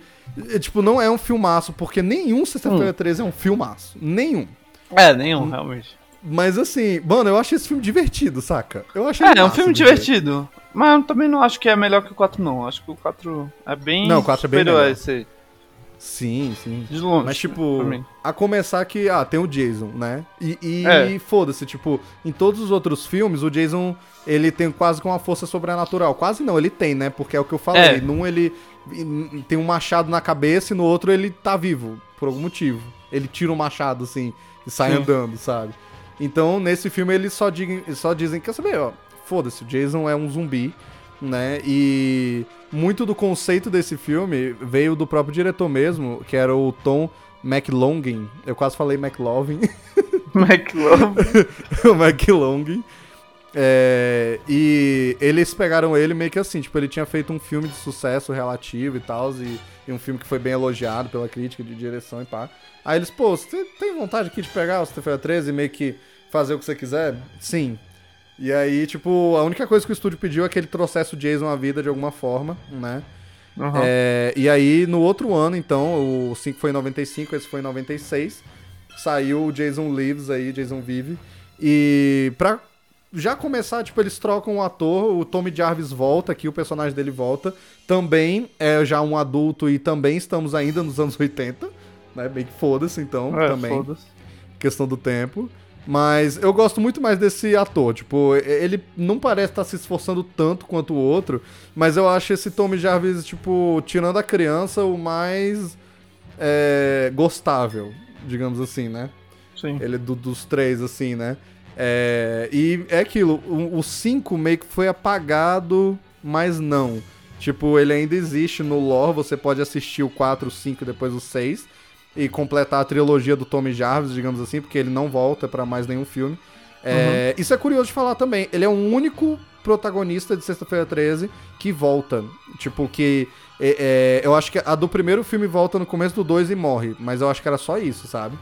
é, Tipo, não é um filmaço, porque nenhum Sexta-feira Hum. 13 é um filmaço. Nenhum. É, nenhum, realmente. Mas assim, mano, eu acho esse filme divertido, saca? Eu acho É, é um filme divertido. Mas eu também não acho que é melhor que o 4, não. Acho que o 4 é bem. Não, o 4 é bem superior a melhor. esse aí. Sim, sim. De longe. Mas, tipo, a começar que, ah, tem o Jason, né? E, e É. foda-se, tipo, em todos os outros filmes, o Jason, ele tem quase que uma força sobrenatural. Quase não, ele tem, né? Porque é o que eu falei. É. Num ele em- tem um machado na cabeça e no outro ele tá vivo, por algum motivo. Ele tira um machado, assim, e sai Sim. andando, sabe? Então, nesse filme, eles só, digam, só dizem, quer saber, ó, foda-se, o Jason é um zumbi, né? E muito do conceito desse filme veio do próprio diretor mesmo, que era o Tom McLongin. Eu quase falei McLovin. McLovin. o McLongin. É, e eles pegaram ele meio que assim, tipo, ele tinha feito um filme de sucesso relativo e tal, e, e um filme que foi bem elogiado pela crítica de direção e pá. Aí eles, pô, você tem vontade aqui de pegar o Sexta-feira 13 e meio que fazer o que você quiser? Sim. E aí, tipo, a única coisa que o estúdio pediu é que ele trouxesse o Jason à vida de alguma forma, né? Uhum. É, e aí, no outro ano, então, o 5 foi em 95, esse foi em 96, saiu o Jason Lives aí, Jason Vive. E pra já começar, tipo, eles trocam o ator, o Tommy Jarvis volta aqui, o personagem dele volta. Também é já um adulto e também estamos ainda nos anos 80, né? Bem que foda-se, então, É, também foda-se. questão do tempo. Mas eu gosto muito mais desse ator. Tipo, ele não parece estar se esforçando tanto quanto o outro. Mas eu acho esse Tommy Jarvis, tipo, tirando a criança, o mais é, gostável, digamos assim, né? Sim. Ele é do- dos três, assim, né? É, e é aquilo, o 5 meio que foi apagado, mas não. Tipo, ele ainda existe no lore, você pode assistir o 4, o 5 e depois o 6 e completar a trilogia do Tommy Jarvis, digamos assim, porque ele não volta pra mais nenhum filme. É, Isso é curioso de falar também. Ele é o único protagonista de Sexta-feira 13 que volta. Tipo, que. é, é, eu acho que a do primeiro filme volta no começo do 2 e morre, mas eu acho que era só isso, sabe?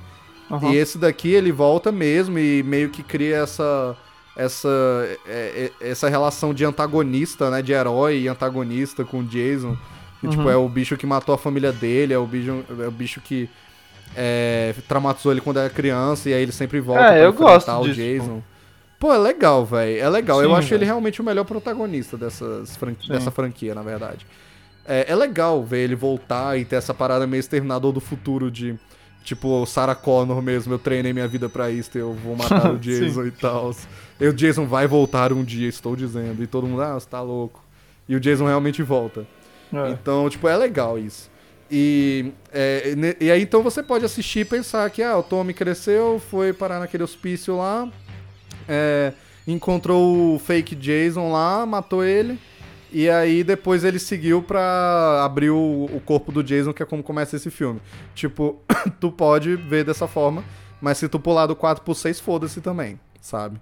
Uhum. E esse daqui ele volta mesmo e meio que cria essa essa é, é, essa relação de antagonista, né, de herói e antagonista com o Jason. Que, tipo, Uhum. é o bicho que matou a família dele, é o bicho, é o bicho que é, traumatizou ele quando era criança e aí ele sempre volta É, pra eu enfrentar gosto o disso, Jason. Pô, é legal, velho. É legal. eu Sim, acho ele velho. realmente o melhor protagonista dessas fran- Sim. dessa franquia, na verdade. É, é legal ver ele voltar e ter essa parada meio exterminador do futuro de. Tipo, Sarah Connor mesmo, eu treinei minha vida pra isso, eu vou matar o. Jason e tal. E o Jason vai voltar um dia, estou dizendo. E todo mundo, ah, você tá louco. E o Jason realmente volta. É. Então, tipo, é legal isso. E, é, e aí, então, você pode assistir e pensar que, ah, o Tommy cresceu, foi parar naquele hospício lá, é, encontrou o fake Jason lá, matou ele, e aí depois ele seguiu pra abrir o, o corpo do Jason, que é como começa esse filme. Tipo, tu pode ver dessa forma, mas se tu pular do 4 pro 6, foda-se também, sabe?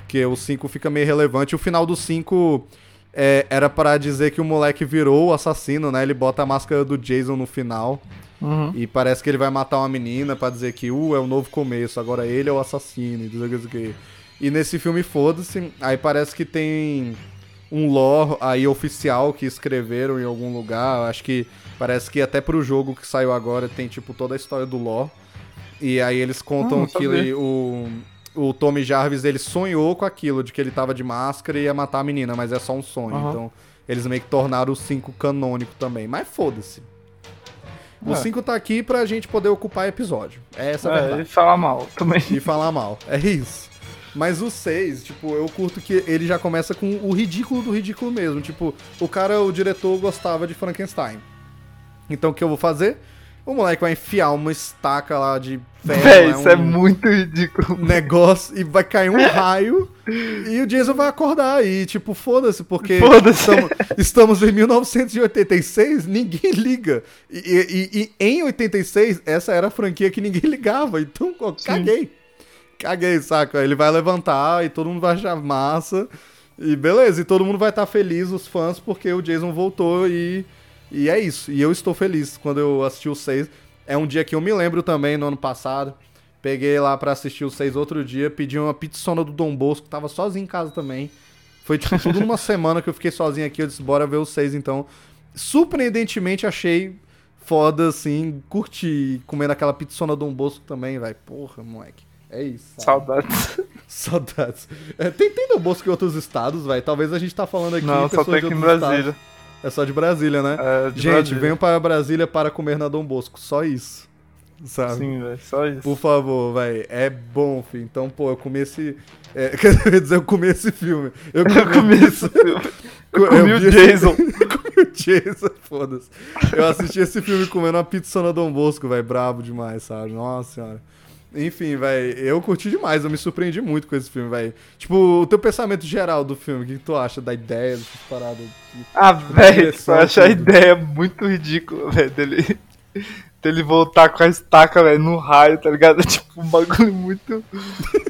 Porque o 5 fica meio relevante. O final do 5 é, era para dizer que o moleque virou o assassino, né? Ele bota a máscara do Jason no final. Uhum. E parece que ele vai matar uma menina pra dizer que, uh, é um novo começo, agora ele é o assassino, e E nesse filme, foda-se, aí parece que tem um lore aí oficial que escreveram em algum lugar, acho que parece que até pro jogo que saiu agora tem, tipo, toda a história do lore. E aí eles contam Ah, que ele- o, o Tommy Jarvis, ele sonhou com aquilo, de que ele tava de máscara e ia matar a menina, mas é só um sonho, Aham. então eles meio que tornaram o 5 canônico também, mas foda-se. O É. 5 tá aqui pra gente poder ocupar episódio. É essa a É, verdade. e falar mal também. E falar mal. É isso. Mas o 6, tipo, eu curto que ele já começa com o ridículo do ridículo mesmo. Tipo, o cara, o diretor, gostava de Frankenstein. Então o que eu vou fazer? O moleque vai enfiar uma estaca lá de ferro. Véi, né, isso é um muito ridículo. negócio e vai cair um raio e o Jason vai acordar. E, tipo, foda-se, porque Foda-se. Estamos, estamos em 1986, ninguém liga. E, e- e em 86, essa era a franquia que ninguém ligava, então ó, caguei. Caguei, saca? Ele vai levantar e todo mundo vai achar massa. E beleza, e todo mundo vai estar feliz, os fãs, porque o Jason voltou e, e é isso. E eu estou feliz quando eu assisti o 6. É um dia que eu me lembro também, no ano passado. Peguei lá pra assistir o 6 outro dia, pedi uma pizzona do Dom Bosco, tava sozinho em casa também. Foi tipo tudo numa semana que eu fiquei sozinho aqui, eu disse, bora ver o 6 então. Surpreendentemente achei foda, assim, curti comendo aquela pizzona Dom Bosco também, vai. Porra, moleque. É isso. Saudades. Saudades. É, tem, tem Dom Bosco em outros estados, vai. Talvez a gente tá falando aqui Não, só tem aqui em Brasília. estados. É só de Brasília, né? É, de gente, Brasília. venham para Brasília para comer na Dom Bosco. Só isso. Sabe? Sim, velho, só isso. Por favor, vai. É bom, filho. Então, pô, eu comi esse. É, quer dizer, eu comi esse filme. Eu comi, Eu comi esse filme. Eu comi o vi esse- Jason. eu comi o Jason, foda-se. Eu assisti esse filme comendo uma pizza na Dom Bosco, velho. Brabo demais, sabe? Nossa senhora. Enfim, velho, eu curti demais, eu me surpreendi muito com esse filme, velho. Tipo, o teu pensamento geral do filme, o que, tu acha da ideia dessas paradas? Ah, velho, eu acho a ideia muito ridícula, velho, dele, dele voltar com a estaca, velho, no raio, tá ligado? Tipo, um bagulho muito.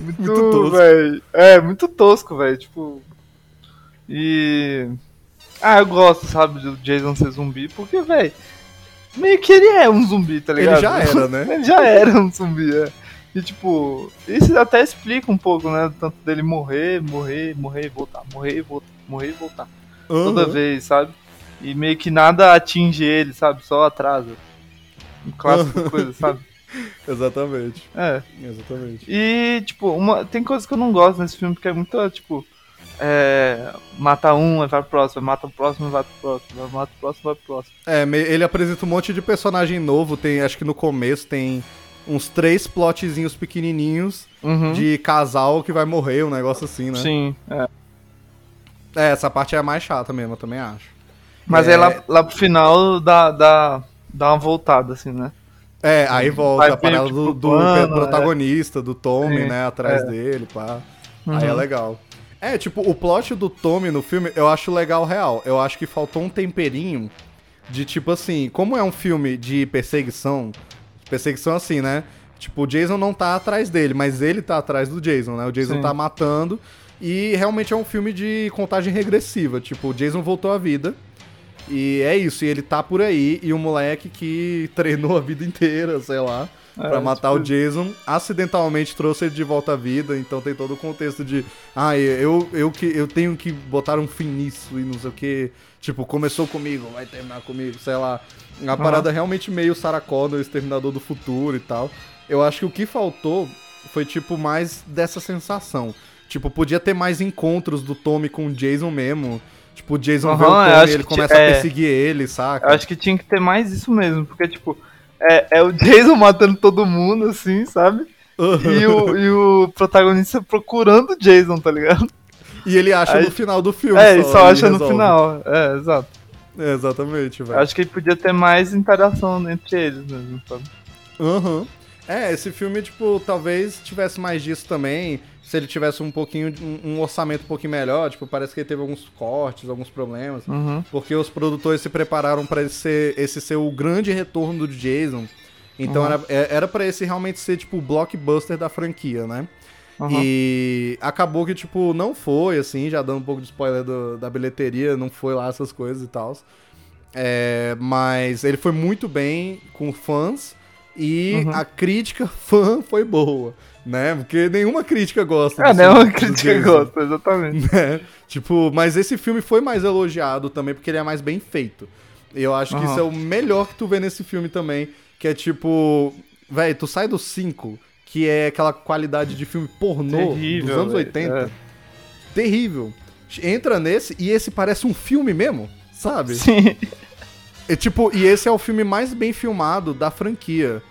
Muito, Muito tosco. velho. É, muito tosco, velho, tipo. E. Ah, eu gosto, sabe, do Jason ser zumbi, porque, velho, meio que ele é um zumbi, tá ligado? Ele já era, né? Ele já era um zumbi, é. E tipo, isso até explica um pouco, né? Tanto dele morrer, morrer, morrer e voltar, morrer e voltar, morrer e voltar toda Aham. vez, sabe? E meio que nada atinge ele, sabe? Só atrasa. Um clássico coisa, sabe? Exatamente. É. Exatamente. E, tipo, uma, tem coisas que eu não gosto nesse filme, porque é muito, tipo. É, mata um, vai pro próximo, mata o próximo, vai pro próximo, mata o próximo, vai pro próximo. É, ele apresenta um monte de personagem novo, tem, acho que no começo tem uns três plotzinhos pequenininhos Uhum. de casal que vai morrer, um negócio assim, né? Sim, é. É, essa parte é a mais chata mesmo, eu também acho. Mas É. aí lá, lá pro final dá, dá, dá uma voltada, assim, né? É, aí volta Vai a parada ver, do, tipo, do plano, protagonista, do Tommy, Sim, né, atrás é. dele, pá. Aí é Uhum. legal. É, tipo, o plot do Tommy no filme eu acho legal real. Eu acho que faltou um temperinho de tipo assim, como é um filme de perseguição, perseguição assim, né? Tipo, o Jason não tá atrás dele, mas ele tá atrás do Jason, né? O Jason Sim. tá matando e realmente é um filme de contagem regressiva. Tipo, o Jason voltou à vida. E é isso, e ele tá por aí, e o moleque que treinou a vida inteira, sei lá, É, pra matar tipo o Jason, acidentalmente trouxe ele de volta à vida, então tem todo o contexto de, ah, eu, eu, que, eu tenho que botar um fim nisso e não sei o que, tipo, começou comigo, vai terminar comigo, sei lá. Uma parada realmente meio Sarah Connor, Exterminador do Futuro e tal. Eu acho que o que faltou foi, tipo, mais dessa sensação. Tipo, podia ter mais encontros do Tommy com o Jason mesmo. Tipo, o Jason vê o eu Tommy e ele começa a é. perseguir ele, saca? Eu acho que tinha que ter mais isso mesmo, porque, tipo, é, é o Jason matando todo mundo, assim, sabe? E o, e o protagonista procurando o Jason, tá ligado? E ele acha Aí- no final do filme. É, ele só acha no resolve. final. É, exato. É, exatamente, velho. acho que podia ter mais interação entre eles mesmo, sabe? Aham. É, esse filme, tipo, talvez tivesse mais disso também. Se ele tivesse um pouquinho, de- um, um orçamento um pouquinho melhor. Tipo, parece que ele teve alguns cortes, alguns problemas. Uhum. Porque os produtores se prepararam pra esse ser, esse ser o grande retorno do Jason. Então Uhum. era, é- era pra esse realmente ser, tipo, o blockbuster da franquia, né? Uhum. E acabou que, tipo, não foi, assim, já dando um pouco de spoiler do- da bilheteria, não foi lá essas coisas e tal. É, mas ele foi muito bem com fãs e Uhum. a crítica fã foi boa, né? Porque nenhuma crítica gosta É, do- né? Uma do crítica gosta, exatamente. né? Tipo, mas esse filme foi mais elogiado também porque ele é mais bem feito. E eu acho que Aham. isso é o melhor que tu vê nesse filme também, que é tipo, velho, tu sai do 5, que é aquela qualidade de filme pornô Terrível, dos anos velho, 80. é. Terrível. Entra nesse e esse parece um filme mesmo, sabe? Sim. É tipo, e esse é o filme mais bem filmado da franquia.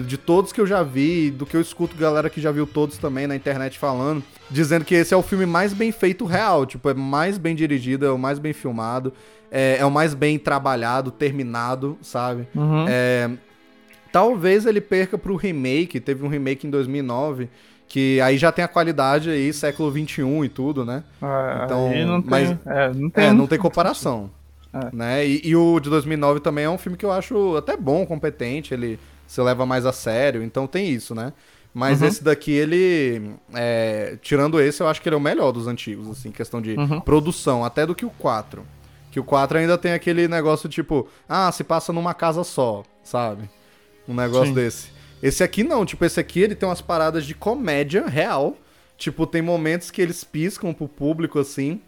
De todos que eu já vi, do que eu escuto galera que já viu todos também na internet falando, dizendo que esse é o filme mais bem feito real. Tipo, é mais bem dirigido, é o mais bem filmado, é, é o mais bem trabalhado, terminado, sabe? Uhum. É, talvez ele perca pro remake, teve um remake em 2009, que aí já tem a qualidade aí, século 21 e tudo, né? É, Então, não tem, mas- é, não tem, É, não tem comparação. É. Né? E, e o de 2009 também é um filme que eu acho até bom, competente, ele se leva mais a sério, então tem isso, né? Mas Uhum. esse daqui, ele. é, tirando esse, eu acho que ele é o melhor dos antigos, assim, questão de Uhum. produção, até do que o 4. Que o 4 ainda tem aquele negócio tipo, ah, se passa numa casa só, sabe? Um negócio Sim. desse. Esse aqui não, tipo, esse aqui ele tem umas paradas de comédia real. Tipo, tem momentos que eles piscam pro público, assim.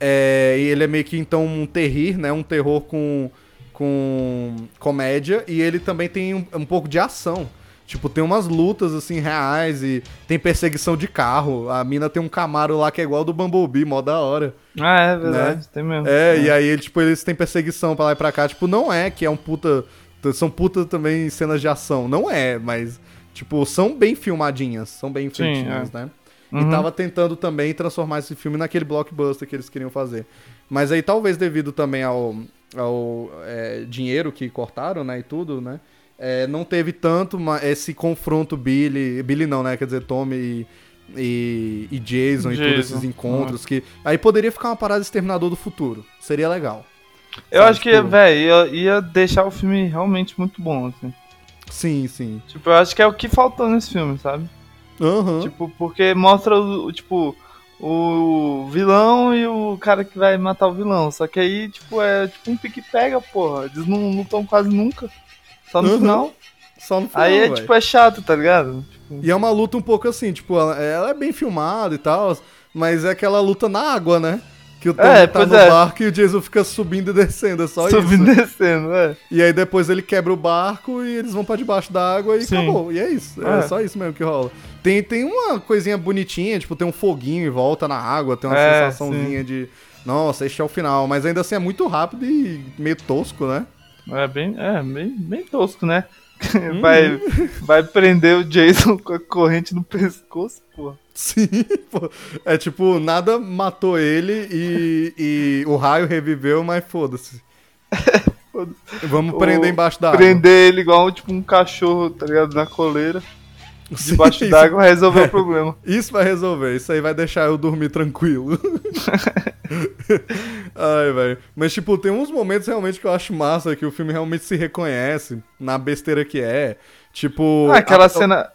É, e ele é meio que então um terrir, né? Um terror com, com comédia. E ele também tem um, um pouco de ação. Tipo, tem umas lutas, assim, reais e tem perseguição de carro. A mina tem um Camaro lá que é igual ao do Bumblebee, mó da hora. Ah, é verdade, tem mesmo. É, e aí, tipo, eles têm perseguição pra lá e pra cá. Tipo, não é que é um puta... São puta também cenas de ação. Não é, mas... Tipo, são bem filmadinhas. São bem feitinhas, é. né? Uhum. E tava tentando também transformar esse filme naquele blockbuster que eles queriam fazer. Mas aí, talvez devido também ao, ao é, dinheiro que cortaram, né, e tudo, né? é, não teve tanto esse confronto Billy... Billy não, né? Quer dizer, Tommy e... E, e Jason, e Jason, todos esses encontros que aí poderia ficar uma parada Exterminador do Futuro seria legal Eu sabe, acho que, tipo- velho, ia, ia deixar o filme realmente muito bom, assim. sim sim Tipo, eu acho que é o que faltou nesse filme, sabe? Aham. Tipo, porque mostra o, tipo, o vilão e o cara que vai matar o vilão. Só que aí, tipo, é tipo um pique-pega, porra. Eles não lutam quase nunca. Só no Uhum. final. só no final Aí é, tipo, é chato, tá ligado? Tipo, E é uma luta um pouco assim, tipo, ela, ela é bem filmada e tal, mas é aquela luta na água, né? Que o Tommy É, tá no é. barco e o Jason fica subindo e descendo, é só subindo e isso. descendo, é. E aí depois ele quebra o barco e eles vão pra debaixo da água e Sim. acabou. E é isso, é. É. só isso mesmo que rola. Tem, tem uma coisinha bonitinha, tipo, tem um foguinho em volta na água, tem uma É, sensaçãozinha de, nossa, este é o final. Mas ainda assim é muito rápido e meio tosco, né? É bem, é, bem, bem tosco, né? vai, vai prender o Jason com a corrente no pescoço, porra. Sim, pô. É tipo, nada matou ele e, e o raio reviveu, mas foda-se. Vamos prender embaixo da Prender ele igual tipo um cachorro, tá ligado? Na coleira. água. Debaixo d'água vai resolver o problema. Isso vai resolver, isso aí vai deixar eu dormir tranquilo. Ai, velho. Mas, tipo, tem uns momentos realmente que eu acho massa, que o filme realmente se reconhece na besteira que é. Tipo. Ah, aquela a- cena.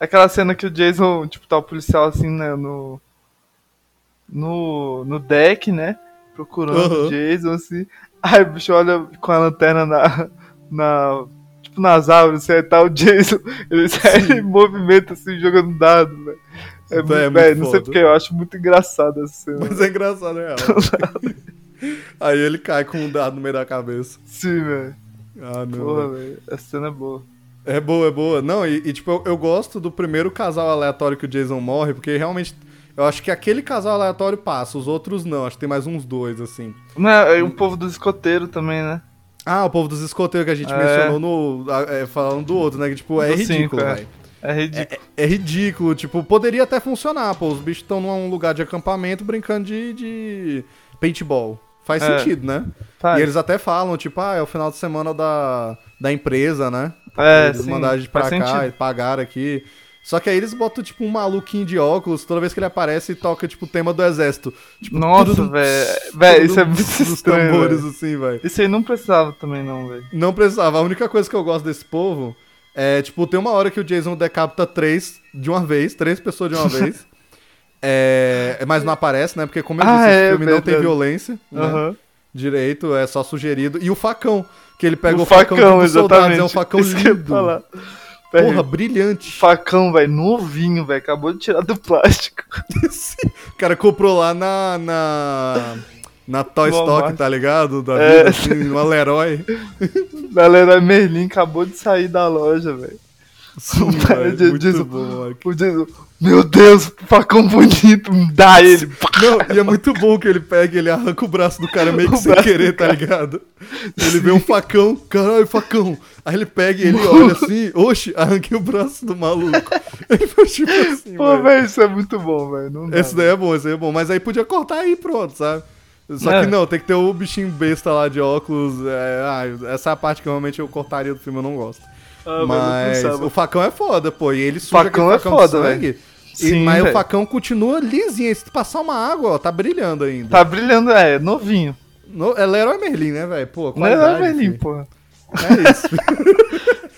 Aquela cena que o Jason, tipo, tá o policial assim, né, no. No. No deck, né? Procurando Aham. o Jason, assim. Aí o bicho olha com a lanterna na. na tipo, nas árvores, assim, aí tá o Jason. Ele sai em movimento, assim, jogando dado, velho. É, muito, é muito velho, não sei porque eu acho muito engraçado essa cena. Mas é engraçado, é. Aí ele cai com um dado no meio da cabeça. Sim, velho. Ah, não. Porra, velho. Essa cena é boa. É boa, é boa. Não, e, e, tipo, eu, eu gosto do primeiro casal aleatório que o Jason morre, porque realmente. Eu acho que aquele casal aleatório passa, os outros não. Acho que tem mais uns dois, assim. Não, é o povo do escoteiro também, né? Ah, o povo dos escoteiros que a gente É. mencionou no. é, falando do outro, né? Que, tipo, é Do ridículo, é. velho. É ridículo. É ridículo, tipo, poderia até funcionar, pô. Os bichos estão num lugar de acampamento brincando de, de paintball. Faz É. sentido, né? Faz. E eles até falam, tipo, ah, é o final de semana da, da empresa, né? É, eles sim, mandaram a gente pra cá sentido. e pagaram aqui. Só que aí eles botam, tipo, um maluquinho de óculos, toda vez que ele aparece e toca, tipo, o tema do exército. Tipo, Nossa, velho. Velho, isso é muito dos estranho, tambores, velho. assim, velho. Isso aí não precisava também, não, velho. Não precisava. A única coisa que eu gosto desse povo é, tipo, tem uma hora que o Jason decapita três de uma vez, três pessoas de uma vez. É, mas não aparece, né? Porque, como eu Ah, disse, é, esse filme não tem violência, né? Direito, é só sugerido. E o facão, que ele pega o, O facão, facão, dos soldados, exatamente. é um facão Isso lindo. Porra, brilhante. facão, velho, novinho, velho. Acabou de tirar do plástico. O cara comprou lá na. na... Na Toy Stock, tá ligado? Da É. vida, assim, uma Leroy. Galera, Merlin acabou de sair da loja, velho. Sim, velho, de- muito bom. O meu Deus, facão bonito, dá ele. Não, e é muito bom que ele pega e ele arranca o braço do cara meio que O sem querer, tá ligado? Ele vê um facão, caralho, facão. Aí ele pega e ele olha assim, oxe, arranquei o braço do maluco. Ele faz tipo assim, Pô, velho. isso é muito bom, velho. Esse daí é bom, esse daí é bom. Mas aí podia cortar aí pronto, sabe? Só É. que não, tem que ter o bichinho besta lá de óculos. é, ah, essa é a parte que realmente eu cortaria do filme, eu não gosto. Ah, mas o facão é foda, pô. E ele suja Facão é facão foda, de sangue. E- Sim, mas o velho. facão continua lisinho. E se tu passar uma água, ó, tá brilhando ainda. Tá brilhando, é, novinho. No, é Leroy Merlin, né, velho? Pô, é qualidade, Merlin, filho. porra. É isso.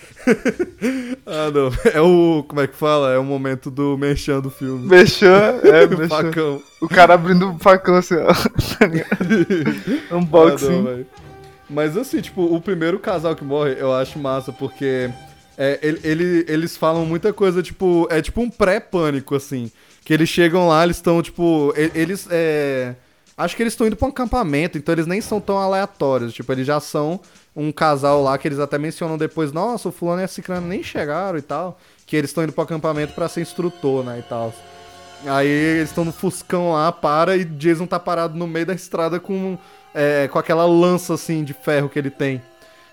ah, não. É o. Como é que fala? É o momento do merchan do filme. Mexã, é, O facão. O cara abrindo o facão assim, ó. Ligado? Ah, não, Unboxing. velho. Mas assim, tipo, o primeiro casal que morre, eu acho massa, porque é, ele, ele- eles falam muita coisa, tipo, é tipo um pré-pânico, assim. Que eles chegam lá, eles estão, tipo, eles, é... Acho que eles estão indo pra um acampamento, então eles nem são tão aleatórios. Tipo, eles já são um casal lá que eles até mencionam depois, nossa, o fulano e a ciclana nem chegaram e tal. Que eles estão indo pro acampamento pra ser instrutor, né, e tal. Aí eles estão no Fuscão lá, para e Jason tá parado no meio da estrada com, é, com aquela lança assim de ferro que ele tem,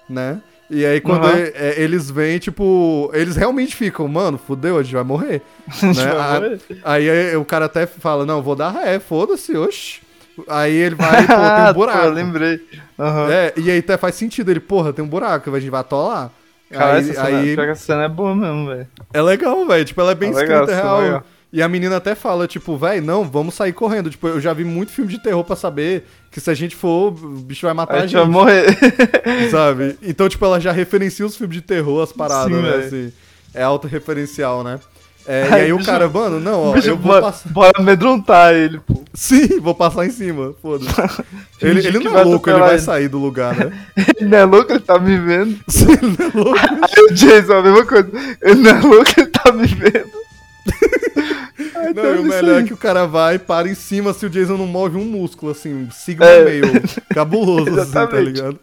né? E aí quando Uhum. e- é, eles vêm, tipo, eles realmente ficam, mano, fudeu, a gente vai morrer. né? vai A- morrer. Aí, aí o cara até fala, não, vou dar ré, foda-se, oxi. Aí ele vai, pô, tem Ah, um buraco. pô, lembrei. Aham. É, e aí até faz sentido, ele, porra, tem um buraco, a gente vai atolar. Cara, aí, essa cena, aí essa cena é boa mesmo, velho. é legal, velho. Tipo, ela é bem É legal, escrita, é sim, real. legal. E a menina até fala, tipo, velho, não, vamos sair correndo. Tipo, eu já vi muito filme de terror pra saber que se a gente for, o bicho vai matar A a gente gente, vai morrer. sabe? Então, tipo, ela já referencia os filmes de terror, as paradas, Sim, né? Assim, é autorreferencial, né? É, e Aí aí o bicho- cara, mano, não, ó, bicho eu vou bora, passar. bora amedrontar ele, pô. Sim, vou passar em cima, foda-se. ele ele não é louco, ele vai ele. sair do lugar, né? Ele não é louco, ele tá me vendo. Sim, ele não é louco. Aí o Jason, a mesma coisa. Ele não é louco, ele tá me vendo. Não, e o melhor é que o cara vai e para em cima se o Jason não move um músculo, assim, sigma É. meio cabuloso, assim, tá ligado?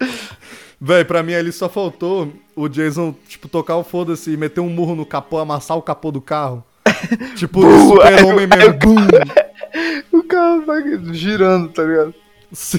Véi, pra mim ali só faltou o Jason, tipo, tocar o foda-se e meter um murro no capô, amassar o capô do carro. tipo, super-homem mesmo, bum! O cara vai girando, tá ligado? Sim.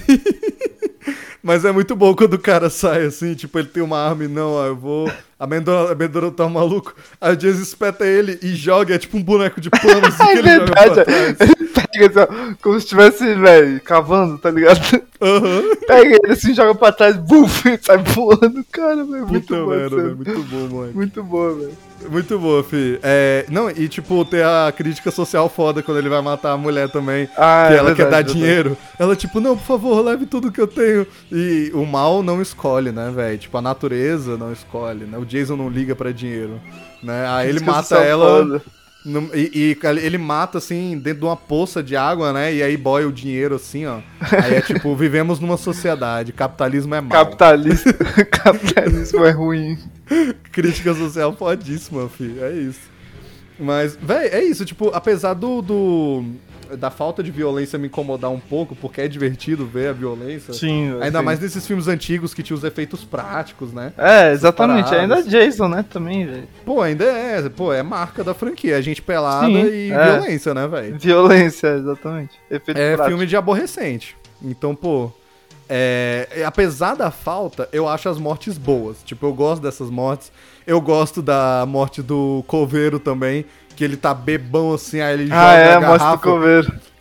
Mas é muito bom quando o cara sai assim, tipo, ele tem uma arma e não, ó, eu vou amedrontar o maluco. Aí o Jason espeta ele e joga, é tipo um boneco de pano assim que É ele joga pra verdade, ele pega assim, como se estivesse, velho, cavando, tá ligado? Aham. Pega ele assim, joga pra trás, buf, sai voando, cara, velho. Muito Puta bom, merda, velho, muito bom, mano. Muito boa, velho. Muito boa, fi. É, não, e tipo, ter a crítica social foda quando ele vai matar a mulher também. Ah, que é ela quer verdade, dar verdade. dinheiro. Ela, tipo, não, por favor, leve tudo que eu tenho. E o mal não escolhe, né, velho? Tipo, a natureza não escolhe, né? O Jason não liga pra dinheiro. Né? Aí ele mata ela. foda. no- e, e ele mata, assim, dentro de uma poça de água, né? E aí boia o dinheiro, assim, ó. Aí é tipo, vivemos numa sociedade, capitalismo é mal. Capitalista. Capitalismo é ruim. Crítica social fodíssima, filho. É isso. Mas, véi, é isso. Tipo, apesar do, do- da falta de violência me incomodar um pouco, porque é divertido ver a violência. Sim, Ainda sim. mais nesses filmes antigos que tinham os efeitos práticos, né? É, exatamente. paradas. Ainda é Jason, né, também, velho. Pô, ainda é, pô, é marca da franquia. A gente pelada Sim, e é. violência, né, velho? Violência, exatamente. Efeito É prático. filme de aborrecente. Então, pô. é, é, apesar da falta, eu acho as mortes boas. Tipo, eu gosto dessas mortes. Eu gosto da morte do coveiro também. Que ele tá bebão assim, aí ele Ah, joga é, a garrafa. o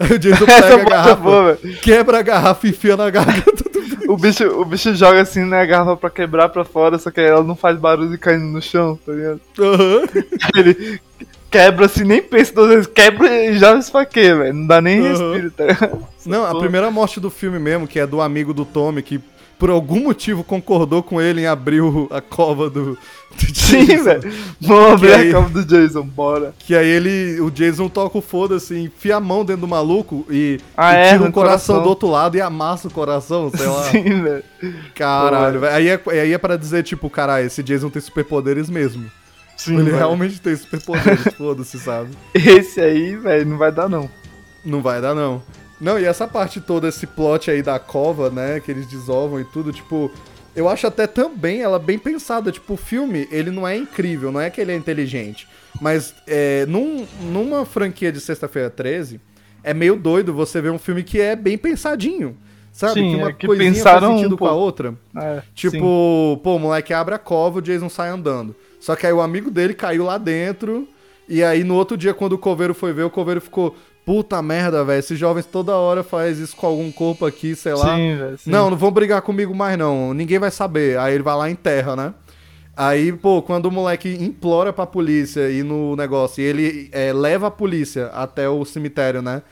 Jason pega a é garrafa, boa, quebra a garrafa e enfia na garganta do bicho. O bicho, o bicho joga assim na garrafa pra quebrar pra fora, só que aí ela não faz barulho caindo no chão, tá ligado? Aham. Ele quebra assim, nem pensa duas vezes, quebra e já esfaqueia, velho. Não dá nem Uhum. respiro, tá ligado? Não, a primeira morte do filme mesmo, que é do amigo do Tommy, que por algum motivo concordou com ele em abrir o- a cova do, do Sim, Jason. velho. Vamos abrir aí- a cama do Jason, bora. Que aí ele, o Jason toca o foda-se, enfia a mão dentro do maluco e, Ah, e é, tira um no coração, coração. do outro lado e amassa o coração, sei lá. Sim, velho. Caralho, velho. Aí é, aí é pra dizer, tipo, caralho, esse Jason tem superpoderes mesmo. Sim, ele velho. realmente tem superpoderes, foda-se, sabe? Esse aí, velho, não vai dar não. Não vai dar, não. Não, e essa parte toda, esse plot aí da cova, né, que eles desovam e tudo, tipo... Eu acho até também ela bem pensada. Tipo, o filme, ele não é incrível, não é que ele é inteligente. Mas é, num, numa franquia de Sexta-feira 13, é meio doido você ver um filme que é bem pensadinho. Sabe? Sim, que uma é que coisinha pensaram faz um sentido com a outra. É, Tipo, sim. pô, o moleque abre a cova, o Jason sai andando. Só que aí o amigo dele caiu lá dentro. E aí no outro dia, quando o coveiro foi ver, o coveiro ficou. Puta merda, velho. Esses jovens toda hora faz isso com algum corpo aqui, sei lá. Sim, velho. sim. Não, não vão brigar comigo mais, não. Ninguém vai saber. Aí ele vai lá e enterra, né? Aí, pô, quando o moleque implora pra polícia ir no negócio e ele é, leva a polícia até o cemitério, né?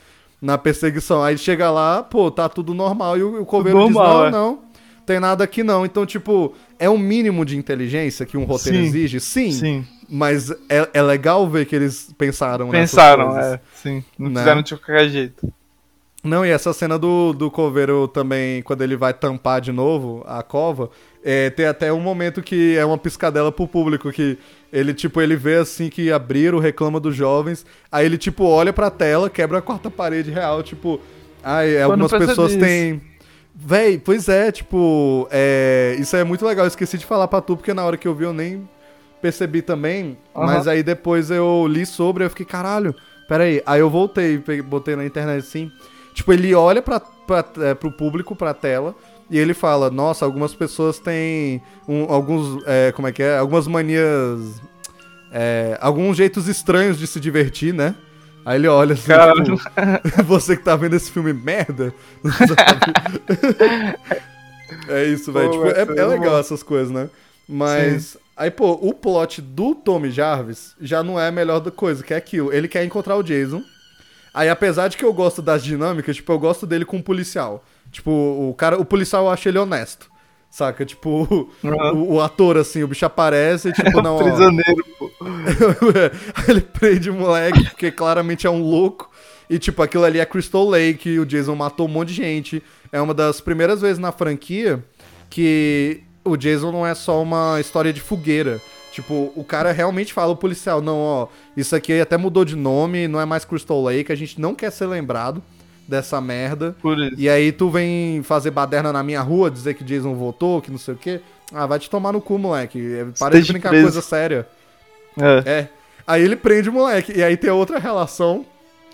Na perseguição. Aí chega lá, pô, tá tudo normal. E o, o coveiro diz: não, é. não. tem nada aqui não. Então, tipo, é um mínimo de inteligência que um roteiro Sim. exige? Sim. Sim. Mas é, é legal ver que eles pensaram nessas Pensaram, coisas. é. Sim. Não Né? fizeram de qualquer jeito. Não, e essa cena do, do coveiro também, quando ele vai tampar de novo a cova, é, tem até um momento que é uma piscadela pro público, que ele, tipo, ele vê assim que abriram, reclama dos jovens, aí ele, tipo, olha pra tela, quebra a quarta parede real, tipo, ai, algumas percebi pessoas têm... Véi, pois é, tipo, é, isso é muito legal, eu esqueci de falar pra tu, porque na hora que eu vi eu nem percebi também, Aham. mas aí depois eu li sobre, eu fiquei, caralho, peraí, aí eu voltei, botei na internet assim, Tipo, ele olha pra, pra, é, pro público, pra tela, e ele fala, nossa, algumas pessoas têm um- alguns, é, como é que é? Algumas manias, é, alguns jeitos estranhos de se divertir, né? Aí ele olha assim, tipo, você que tá vendo esse filme merda, sabe? é isso, velho. Tipo, é, é legal essas coisas, né? Mas, aí, pô, o plot do Tommy Jarvis já não é a melhor coisa, que é aquilo. Ele quer encontrar o Jason, Aí, apesar de que eu gosto das dinâmicas, tipo, eu gosto dele com o policial. Tipo, o cara, o policial eu acho ele honesto. Saca? Tipo, Uhum. o, o ator, assim, o bicho aparece e, tipo, não, ó. Prisioneiro, pô. Ele prende o moleque, porque claramente é um louco. E, tipo, aquilo ali é Crystal Lake, o Jason matou um monte de gente. É uma das primeiras vezes na franquia que o Jason não é só uma história de fogueira. Tipo, o cara realmente fala, o policial, não, ó, isso aqui até mudou de nome, não é mais Crystal Lake, a gente não quer ser lembrado dessa merda. E aí tu vem fazer baderna na minha rua, dizer que Jason voltou, que não sei o quê. Ah, vai te tomar no cu, moleque. Para de brincar preso. coisa séria. É. É. Aí ele prende o moleque. E aí tem outra relação.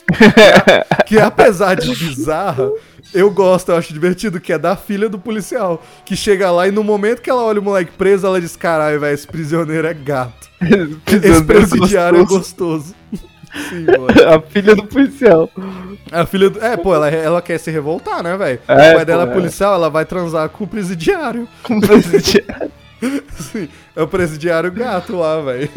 Que, que apesar de bizarra, eu gosto, eu acho divertido, que é da filha do policial. Que chega lá e no momento que ela olha o moleque preso, ela diz: caralho, velho, esse prisioneiro é gato. Esse presidiário gostoso. é gostoso. Sim, mano. A filha do policial. A filha do... É, pô, ela, ela quer se revoltar, né, velho? É, o pai dela pô, é é. policial, ela vai transar com o presidiário. Com presidiário. Sim, é o presidiário gato lá, velho.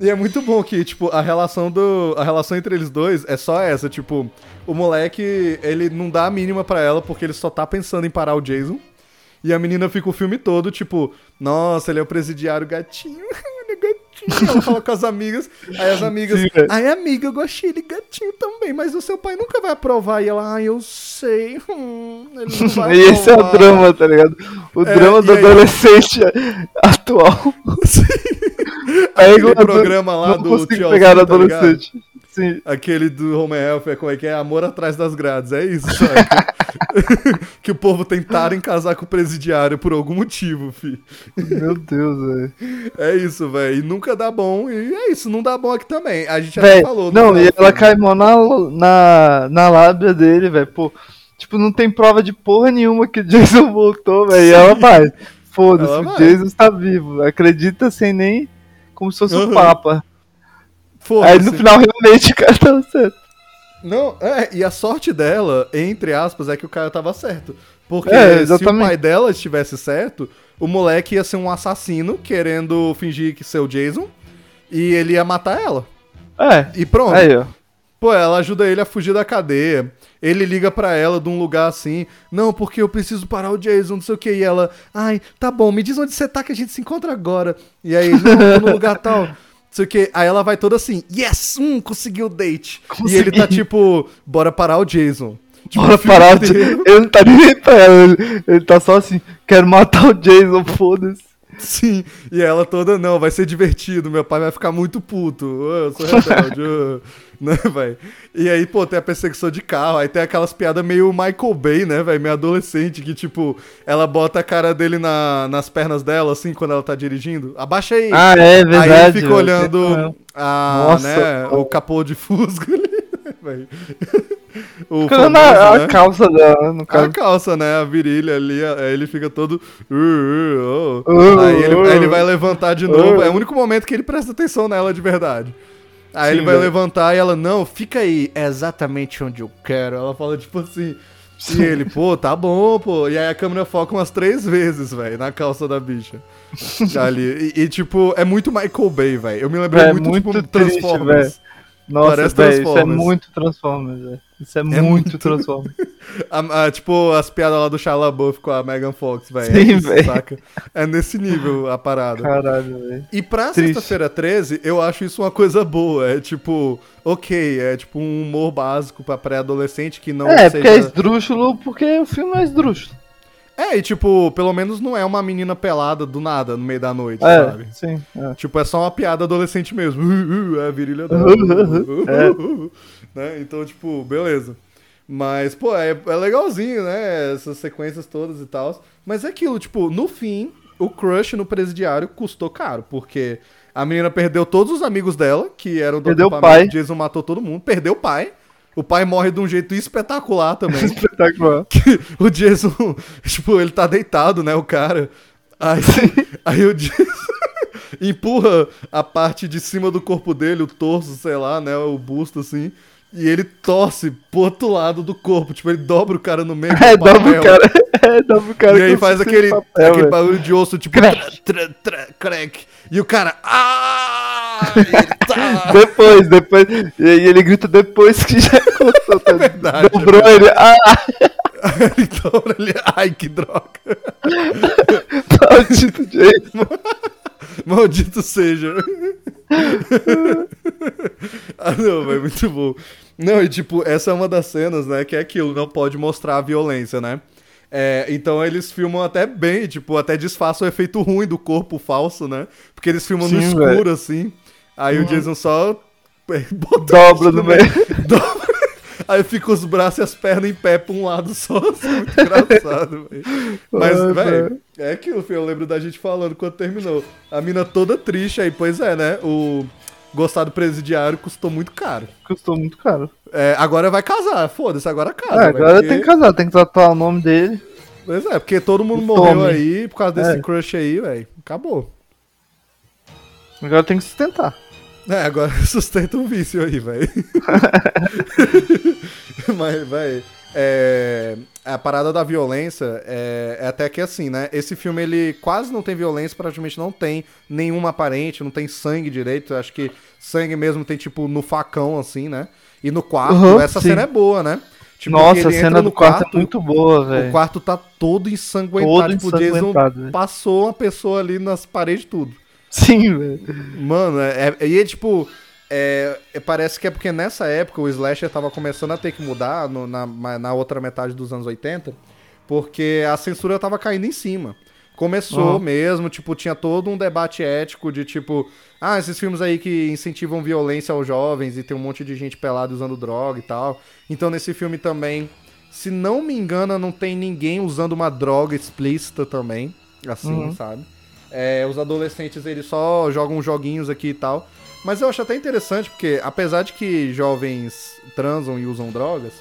E é muito bom que, tipo, a relação do. A relação entre eles dois é só essa, tipo, o moleque, ele não dá a mínima pra ela porque ele só tá pensando em parar o Jason. E a menina fica o filme todo, tipo, nossa, ele é o presidiário gatinho. é. Ela fala com as amigas. Aí as amigas, Sim, velho. ai, amiga, eu gostei ele gatinho também, mas o seu pai nunca vai aprovar. E ela, ai, eu sei. Hum, ele não vai E esse é o aprovar." drama, tá ligado? O É, drama do aí- adolescente atual. Aquele eu não- programa lá não do consigo Tio pegar tá adolescente. Sim. Aquele do Home Health, é como é que é? Amor atrás das grades, é isso, sabe? que o povo tentaram casar com o presidiário por algum motivo, fi. Meu Deus, velho. É isso, velho. E nunca dá bom, e é isso, não dá bom aqui também. A gente até Véi, falou. no não, final e ela cai na, na, na lábia dele, velho. Pô, tipo, não tem prova de porra nenhuma que o Jason voltou, velho. E ela vai. Foda-se, o. Jason está vivo. Acredita sem nem como se fosse Uhum. o Papa. Aí no final, realmente, o cara tava certo. Não, é, e a sorte dela, entre aspas, é que o cara tava certo. Porque É, se o pai dela estivesse certo, o moleque ia ser um assassino querendo fingir que ser o Jason e ele ia matar ela. É. E pronto. Aí, ó. Pô, ela ajuda ele a fugir da cadeia. Ele liga pra ela de um lugar assim. Não, porque eu preciso parar o Jason, não sei o que. E ela, ai, tá bom, me diz onde você tá que a gente se encontra agora. E aí, não, tô no lugar tal. Sei o que. Aí ela vai toda assim, yes, hum, conseguiu o date. E ele tá Consegui. tipo, bora parar o Jason. Tipo, Bora o parar. de- inteiro. Ele não tá nem pra ela. Ele, ele tá só assim, quero matar o Jason, foda-se. Sim, e ela toda, não, vai ser divertido, meu pai vai ficar muito puto, eu sou rebelde, né, velho? E aí, pô, tem a perseguição de carro, aí tem aquelas piadas meio Michael Bay, né, velho, meio adolescente, que tipo, ela bota a cara dele na, nas pernas dela, assim, quando ela tá dirigindo, abaixa aí. Ah, é verdade. aí fica olhando a, Nossa. né, o capô de fusca ali, né, velho? O famoso, a, a né? calça dela, no A caso. calça, né? A virilha ali, aí ele fica todo. "Uh, uh, oh". Uh, aí, ele, uh. aí ele vai levantar de novo. Uh. É o único momento que ele presta atenção nela de verdade. Aí Sim, ele vai velho. levantar e ela, não, fica aí, é exatamente onde eu quero. Ela fala tipo assim. E ele, pô, tá bom, pô. E aí a câmera foca umas três vezes, velho, na calça da bicha. Ali. E, e, tipo, é muito Michael Bay, velho. Eu me lembrei É muito, muito tipo, triste, Transformers. Nossa, Parece velho, isso é muito Transformers, velho. Isso é, muito, muito. Transformers. A- a- tipo, as piadas lá do Shia LaBeouf com a Megan Fox, velho. Sim, é velho. saca? É nesse nível a parada. Caralho, velho. E pra sexta-feira 13, eu acho isso uma coisa boa. É tipo, ok, é tipo um humor básico pra pré-adolescente que não É, seja. porque é esdrúxulo, porque o filme é esdrúxulo. É, e tipo, pelo menos não é uma menina pelada do nada no meio da noite, É, sabe? sim. é. Tipo, é só uma piada adolescente mesmo. Uh, uh, é a virilha dela. né? Então, tipo, beleza. Mas, pô, é, é legalzinho, né? Essas sequências todas e tal. Mas é aquilo, tipo, no fim, o crush no presidiário custou caro, porque a menina perdeu todos os amigos dela, que eram do Perdeu o pai. Jason matou todo mundo, perdeu o pai. O pai morre de um jeito espetacular também. Espetacular. que o Jason, tipo, ele tá deitado, né, o cara. Aí, aí o Jason empurra a parte de cima do corpo dele, o torso, sei lá, né, o busto assim, e ele torce pro outro lado do corpo, tipo, ele dobra o cara no meio É, dobra o cara. É, dobra o cara. E aí faz aquele, papel, aquele barulho de osso, tipo, Crack. tra, tra, crack. E o cara, ah! Ele tá... Depois, depois. E aí ele grita depois que já cortou. Tá? verdade, Dobrou é ele. Ah, ele dobra ali, ai, que droga. maldito Jason. Maldito seja. ah, não, é muito bom. Não, e tipo, essa é uma das cenas, né? Que é aquilo, não pode mostrar a violência, né? É, então eles filmam até bem, tipo, até disfarçam o efeito ruim do corpo falso, né? Porque eles filmam no Sim, escuro, velho. assim. Aí o Jason só é, bota Dobra no meio. Dobra. Aí fica os braços e as pernas em pé pra um lado só, assim, muito engraçado, velho. Mas, velho, é aquilo, filho, eu lembro da gente falando quando terminou. A mina toda triste aí, pois é, né? O gostar do presidiário custou muito caro. Custou muito caro. É, agora vai casar, foda-se, agora casa. Velho, agora porque- tem que casar, tem que tatuar o nome dele. Pois é, porque todo mundo E morreu tome. aí por causa desse É. crush aí, velho. Acabou. Agora tem que sustentar. É, agora sustenta um vício aí, velho. Mas, velho, é, a parada da violência é, é até que assim, né? Esse filme ele quase não tem violência, praticamente não tem nenhuma aparente, não tem sangue direito. Acho que sangue mesmo tem tipo no facão, assim, né? E no quarto, Uhum, essa sim. cena é boa, né? Tipo, Nossa, a cena do quarto, é muito boa, velho. O quarto tá todo ensanguentado. Todo tipo, Jason ensanguentado, velho. passou uma pessoa ali nas paredes tudo. Sim, velho. Mano, é, é- e é tipo. É, é- parece que é porque nessa época o Slasher tava começando a ter que mudar no- na, na outra metade dos anos 80, porque a censura tava caindo em cima. Começou Uhum. mesmo, tipo, tinha todo um debate ético de tipo, ah, esses filmes aí que incentivam violência aos jovens e tem um monte de gente pelada usando droga e tal. Então nesse filme também, se não me engano, não tem ninguém usando uma droga explícita também, assim, Uhum. sabe? É, os adolescentes eles só jogam joguinhos aqui e tal. Mas eu acho até interessante porque, apesar de que jovens transam e usam drogas,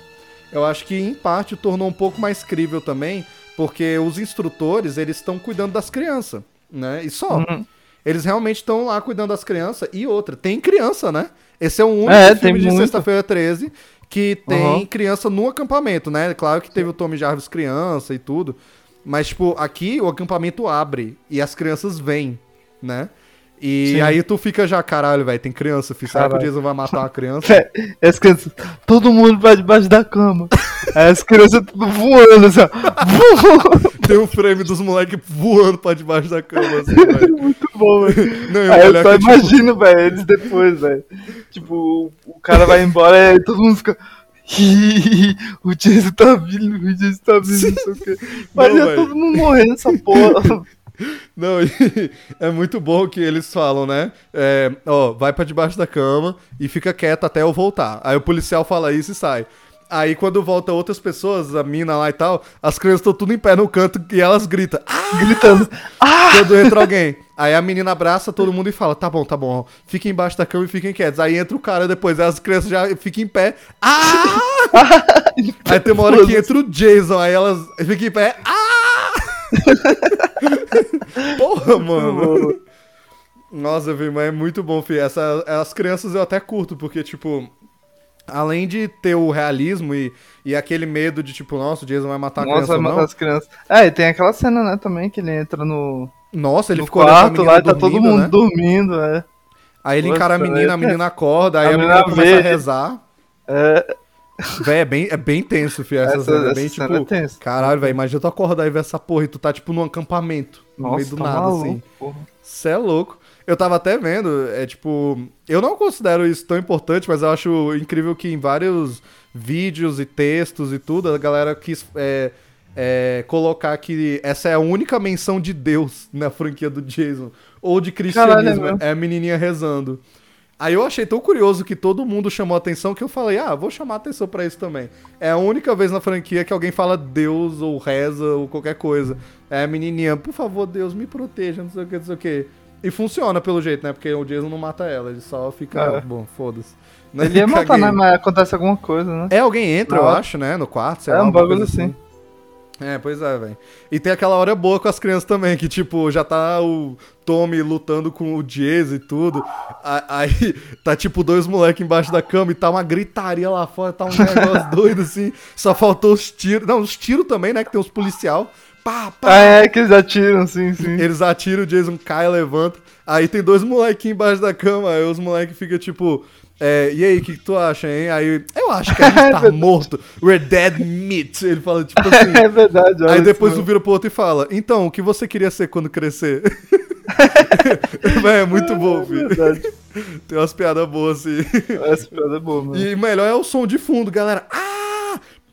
eu acho que em parte tornou um pouco mais crível também, porque os instrutores eles estão cuidando das crianças, né? E só. Uhum. Eles realmente estão lá cuidando das crianças. E outra, tem criança, né? Esse é o único É, filme de sexta-feira 13 que tem Uhum. criança no acampamento, né? Claro que teve o Tommy Jarvis criança e tudo. Mas, tipo, aqui o acampamento abre e as crianças vêm, né? E Sim. aí tu fica já, caralho, velho, tem criança, filho. Será que o. Jason vai matar uma criança? Vé, As crianças, todo mundo vai debaixo da cama. Aí as crianças tudo voando, assim, ó. Tem um frame dos moleques voando pra debaixo da cama, assim, velho. Muito bom, velho. Não, e o Aí eu só que, tipo, imagino, velho, eles depois, velho. Tipo, o cara vai embora e aí todo mundo fica. "Ih, o Jason tá vindo, o Jason tá vindo, não sei o quê. Mas Não, velho. todo mundo morrendo nessa porra. Não, é muito bom que eles falam, né? É, ó, vai pra debaixo da cama e fica quieto até eu voltar. Aí o policial fala isso e sai. Aí quando volta outras pessoas, a mina lá e tal, as crianças estão tudo em pé no canto e elas gritam. Ah! Gritando. Quando entra alguém. Aí a menina abraça todo mundo e fala: tá bom, tá bom, fiquem embaixo da cama e fiquem quietos. Aí entra o cara depois, aí as crianças já ficam em pé. Ah! aí tem uma hora que entra o Jason, aí elas ficam em pé. Ah! Porra, mano. Nossa, velho, mas é muito bom, filho. Essa, as crianças eu até curto, porque, tipo, além de ter o realismo e, e aquele medo de, tipo, nossa, o Jason vai matar a Nossa, criança vai ou matar não. as crianças. É, e tem aquela cena, né, também, que ele entra no, Nossa, ele no ficou quarto lá e tá todo mundo né? dormindo, é. Aí ele Nossa, encara a menina, a é- menina acorda, aí A a, menina, começa a rezar. É, Véi, é bem, é bem tenso, filho. Essa, Essa- cena. É bem cena tipo. é tensa. Caralho, velho, imagina tu acordar e ver essa porra e tu tá tipo num acampamento. no nossa, meio do tá nada, maluco, assim. porra. Cê é louco. Eu tava até vendo, é tipo. Eu não considero isso tão importante, mas eu acho incrível que em vários vídeos e textos e tudo, a galera quis é, é, colocar que essa é a única menção de Deus na franquia do Jason. Ou de cristianismo. Caralho, é a menininha rezando. Aí eu achei tão curioso que todo mundo chamou atenção que eu falei, ah, vou chamar atenção pra isso também. É a única vez na franquia que alguém fala Deus ou reza ou qualquer coisa. É a menininha, por favor, Deus, me proteja, não sei o que, não sei o que. E funciona pelo jeito, né? Porque o Jason não mata ela, ele só fica, É. bom, foda-se. Ele ia matar, né? Mas acontece alguma coisa, né? É, alguém entra, eu Não. acho, né? No quarto, sei É lá. um alguma bagulho coisa assim. É, pois é, velho. E tem aquela hora boa com as crianças também, que tipo, já tá o Tommy lutando com o Jason e tudo. Aí tá tipo dois moleques embaixo da cama e tá uma gritaria lá fora, tá um negócio doido assim. Só faltou os tiros. Não, os tiros também, né? Que tem os policial. Pá, pá. Ah, é, que eles atiram, sim, sim. Eles atiram, o Jason cai, levanta. Aí tem dois molequinhos embaixo da cama. Aí os moleques ficam tipo. é, e aí, o que, que tu acha, hein? Aí, eu acho que a gente tá morto. We're dead meat. Ele fala, tipo assim. É verdade, Aí depois um mesmo. vira pro outro e fala: Então, o que você queria ser quando crescer? É muito bom, É filho. verdade. Tem umas piadas boas assim. Essa piada é boa, mano. E melhor é o som de fundo, galera. Ah!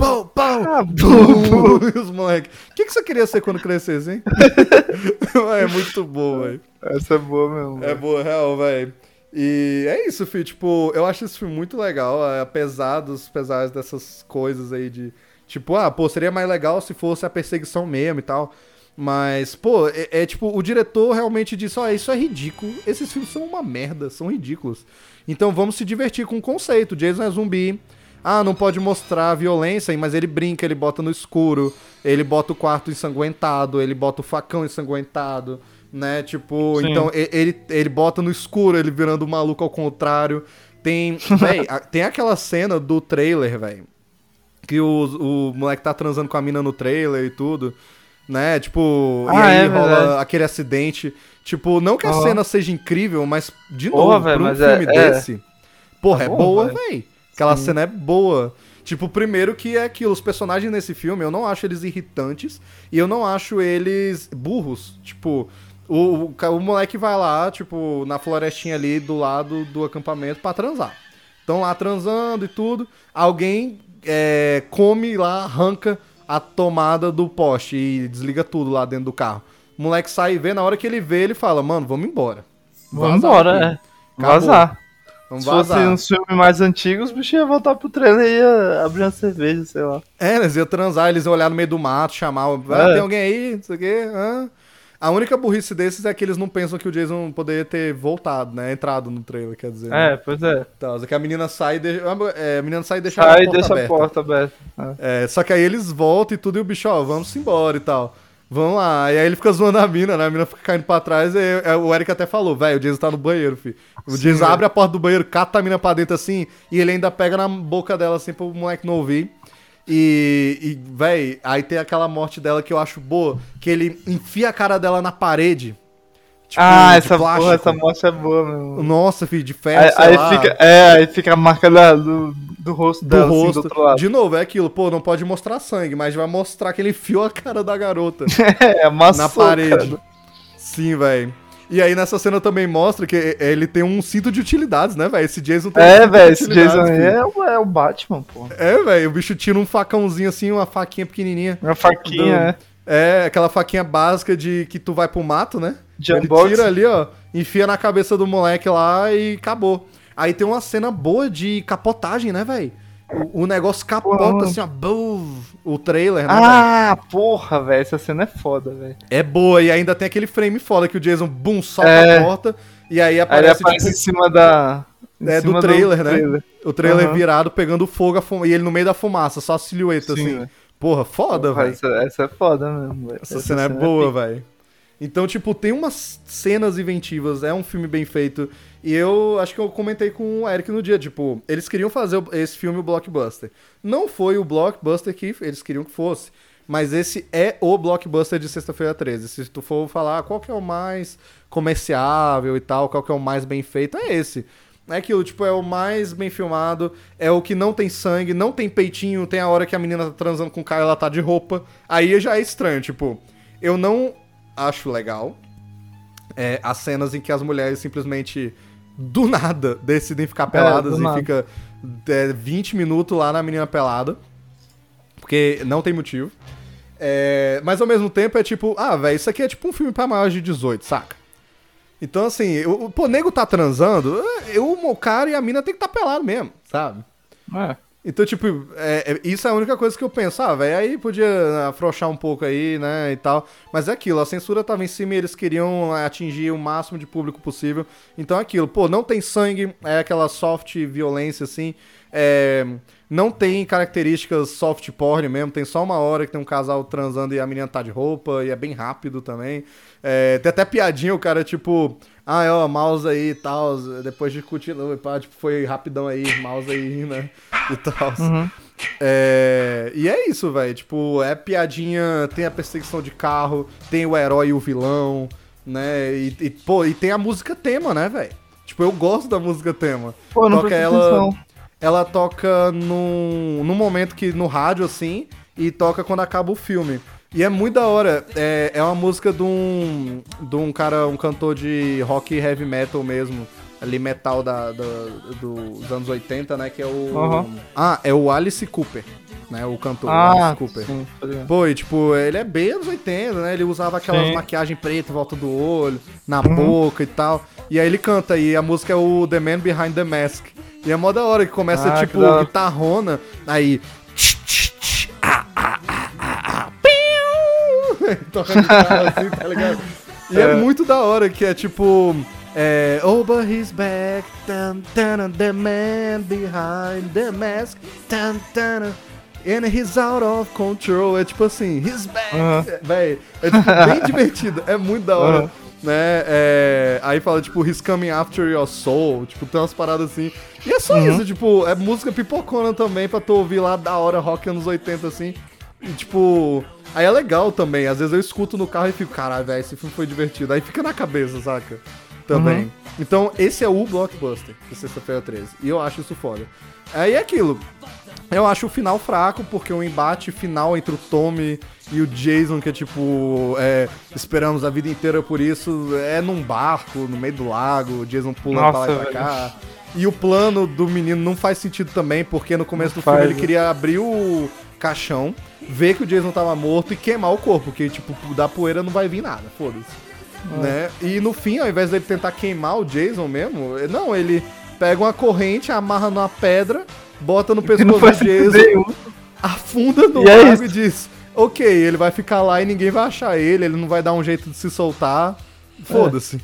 Pau, pau! Ah, E os moleques. O que, que você queria ser quando crescesse, hein? é muito bom, velho. Essa é boa mesmo. É velho. boa, real, velho. E é isso, filho. Tipo, eu acho esse filme muito legal, é, apesar dos pesares dessas coisas aí de. Tipo, ah, pô, seria mais legal se fosse a perseguição mesmo e tal. Mas, pô, é, é tipo, o diretor realmente disse: ó, isso é ridículo. Esses filmes são uma merda, são ridículos. Então vamos se divertir com o conceito. Jason é zumbi. Ah, não pode mostrar violência, mas ele brinca, ele bota no escuro, ele bota o quarto ensanguentado, ele bota o facão ensanguentado, né? Tipo, Sim. então e- ele, ele bota no escuro, ele virando o maluco ao contrário. Tem, véi, tem aquela cena do trailer, velho, que o, o moleque tá transando com a mina no trailer e tudo, né? Tipo, e Ah, aí é rola verdade. aquele acidente. Tipo, não que a cena seja incrível, mas, de Porra, novo, véi, pra um mas é- filme é. desse, porra, Tá é bom, boa, véi. Aquela cena é boa. Tipo, primeiro que é aquilo, os personagens nesse filme, eu não acho eles irritantes e eu não acho eles burros. Tipo, o, o, o moleque vai lá, tipo, na florestinha ali do lado do acampamento pra transar. Estão lá transando e tudo. Alguém é, come lá, arranca a tomada do poste e desliga tudo lá dentro do carro. O moleque sai e vê, na hora que ele vê, ele fala, mano, vamos embora. Vamos embora, é. Vazar. Vamos Se fosse uns filmes mais antigos, os bichos iam voltar pro trailer e ia abrir uma cerveja, sei lá. É, eles iam transar, eles iam olhar no meio do mato, chamar, ah, É. tem alguém aí, não sei o quê, hã? A única burrice desses é que eles não pensam que o Jason poderia ter voltado, né? Entrado no trailer, quer dizer. É, né? pois é. Então, que a menina sai e deixa, é, a menina sai e deixa Sai a e porta deixa aberta. a porta aberta. É. É, só que aí eles voltam e tudo, e o bicho, ó, vamos embora e tal. Vamos lá. E aí ele fica zoando a mina, né? A mina fica caindo pra trás. E aí, o Eric até falou, velho, o Jason tá no banheiro, filho. O Sim, Jason velho. abre a porta do banheiro, cata a mina pra dentro assim, e ele ainda pega na boca dela assim pro moleque não ouvir. E, e véi, aí tem aquela morte dela que eu acho boa, que ele enfia a cara dela na parede. Tipo, ah, essa plástico. porra, essa morte é boa, meu. Nossa, filho, de ferro, Aí, aí fica, é, aí fica a marca da- do, do rosto do dela, assim, rosto. do outro lado. de novo, é aquilo, pô, não pode mostrar sangue, mas vai mostrar que ele enfiou a cara da garota. É, amassou, na parede. cara. Sim, velho. E aí nessa cena também mostra que ele tem um cinto de utilidades, né, velho? Esse Jason tem um É, de velho, esse Jason aí é, o- é o Batman, pô. É, velho, o bicho tira um facãozinho assim, uma faquinha pequenininha. Uma faquinha, Do- é. É, aquela faquinha básica de que tu vai pro mato, né? Ele tira ali, ó, enfia na cabeça do moleque lá e acabou. Aí tem uma cena boa de capotagem, né, velho? O, o negócio capota Porra. assim, ó, bum, o trailer, né? Ah, porra, velho, essa cena é foda, velho. É boa, e ainda tem aquele frame foda que o Jason, bum, solta É. a porta, e aí Aí ele aparece, aparece tipo, em cima da... em É, do trailer, né? o trailer Aham. virado pegando fogo fuma- e ele no meio da fumaça, só a silhueta, Sim, assim. velho. Porra, foda, velho. Essa, essa é foda mesmo, velho. Essa cena é boa, velho. Então, tipo, tem umas cenas inventivas, é um filme bem feito. E eu acho que eu comentei com o Eric no dia, tipo, eles queriam fazer esse filme o blockbuster. Não foi o blockbuster que eles queriam que fosse. mas esse é o blockbuster de Sexta-feira 13. Se tu for falar qual que é o mais comerciável e tal, qual que é o mais bem feito, é esse. É aquilo, tipo, é o mais bem filmado, é o que não tem sangue, não tem peitinho, tem a hora que a menina tá transando com o cara, ela tá de roupa. Aí já é estranho, tipo, eu não acho legal é, as cenas em que as mulheres simplesmente, do nada, decidem ficar peladas É, e nada. fica é, 20 minutos lá na menina pelada. Porque não tem motivo. É, mas ao mesmo tempo é tipo, ah, velho, isso aqui é tipo um filme pra maiores de 18, saca? Então, assim, o, o- pô, o nego tá transando, eu, o cara e a mina tem que tá pelado mesmo, sabe? É. Então, tipo, é- é- isso é a única coisa que eu penso. Ah, velho, aí podia afrouxar um pouco aí, né, e tal. Mas é aquilo, a censura tava em cima e eles queriam atingir o máximo de público possível. Então é aquilo, pô, não tem sangue, é aquela soft violência, assim. É, não tem características soft porn mesmo, tem só uma hora que tem um casal transando e a menina tá de roupa, e é bem rápido também. É, tem até piadinha, o cara, tipo, ah, ó, mouse aí e tal, depois de curtir, pá, tipo, foi rapidão aí, mouse aí, né, e tal. É, e é isso, velho, tipo, é piadinha, tem a perseguição de carro, tem o herói e o vilão, né, e, e, pô, e tem a música tema, né, velho? Tipo, eu gosto da música tema. Pô, não Toca ela, atenção. ela toca num, num momento que no rádio, assim, e toca quando acaba o filme. E é muito da hora. É, é uma música de um, de um cara, um cantor de rock e heavy metal mesmo. Ali, metal da, da- dos anos 80, né? Que é o. Aham. Ah, é o Alice Cooper, né? O cantor Ah, Alice Cooper. sim. Pô, e tipo, ele é bem anos 80, né? Ele usava aquelas Sim. maquiagem preta em volta do olho, na Uhum. boca e tal. E aí ele canta, e a música é o The Man Behind the Mask. E é mó da hora que começa, Ah, que tipo, hora. guitarrona, aí. tch, tch, tch, ah, ah, ah, piu! Toca guitarra assim, tá ligado? E é. É. muito da hora que é tipo. É, oh, but he's back, tan, tan, the man behind the mask, tan, tan, and he's out of control. É tipo assim, he's back, Aham. véi. É tipo, bem divertido, é muito da hora. Aham. Né? É, aí fala, tipo, he's coming after your soul. Tipo, tem umas paradas assim. E é só Uhum. isso, tipo, é música pipocona também pra tu ouvir lá da hora, rock anos 80, assim. E tipo. Aí é legal também. Às vezes eu escuto no carro e fico, caralho, velho, esse filme foi divertido. Aí fica na cabeça, saca? Também. Uhum. Então, esse é o blockbuster de Sexta-feira 13. E eu acho isso foda. Aí é aquilo. Eu acho o final fraco, porque o embate final entre o Tommy e o Jason, que é tipo, é, esperamos a vida inteira por isso, é num barco, no meio do lago, o Jason pula pra lá Nossa, e pra cá. E o plano do menino não faz sentido também, porque no começo do Não filme faz, ele né? queria abrir o caixão, ver que o Jason tava morto e queimar o corpo, porque, tipo, da poeira não vai vir nada, foda-se. É. Né? E no fim, ao invés dele tentar queimar o Jason mesmo, não, ele pega uma corrente, amarra numa pedra, bota no pescoço do Jason, nenhum. afunda no E é lago isso. e diz: Ok, ele vai ficar lá e ninguém vai achar ele, ele não vai dar um jeito de se soltar. Foda-se.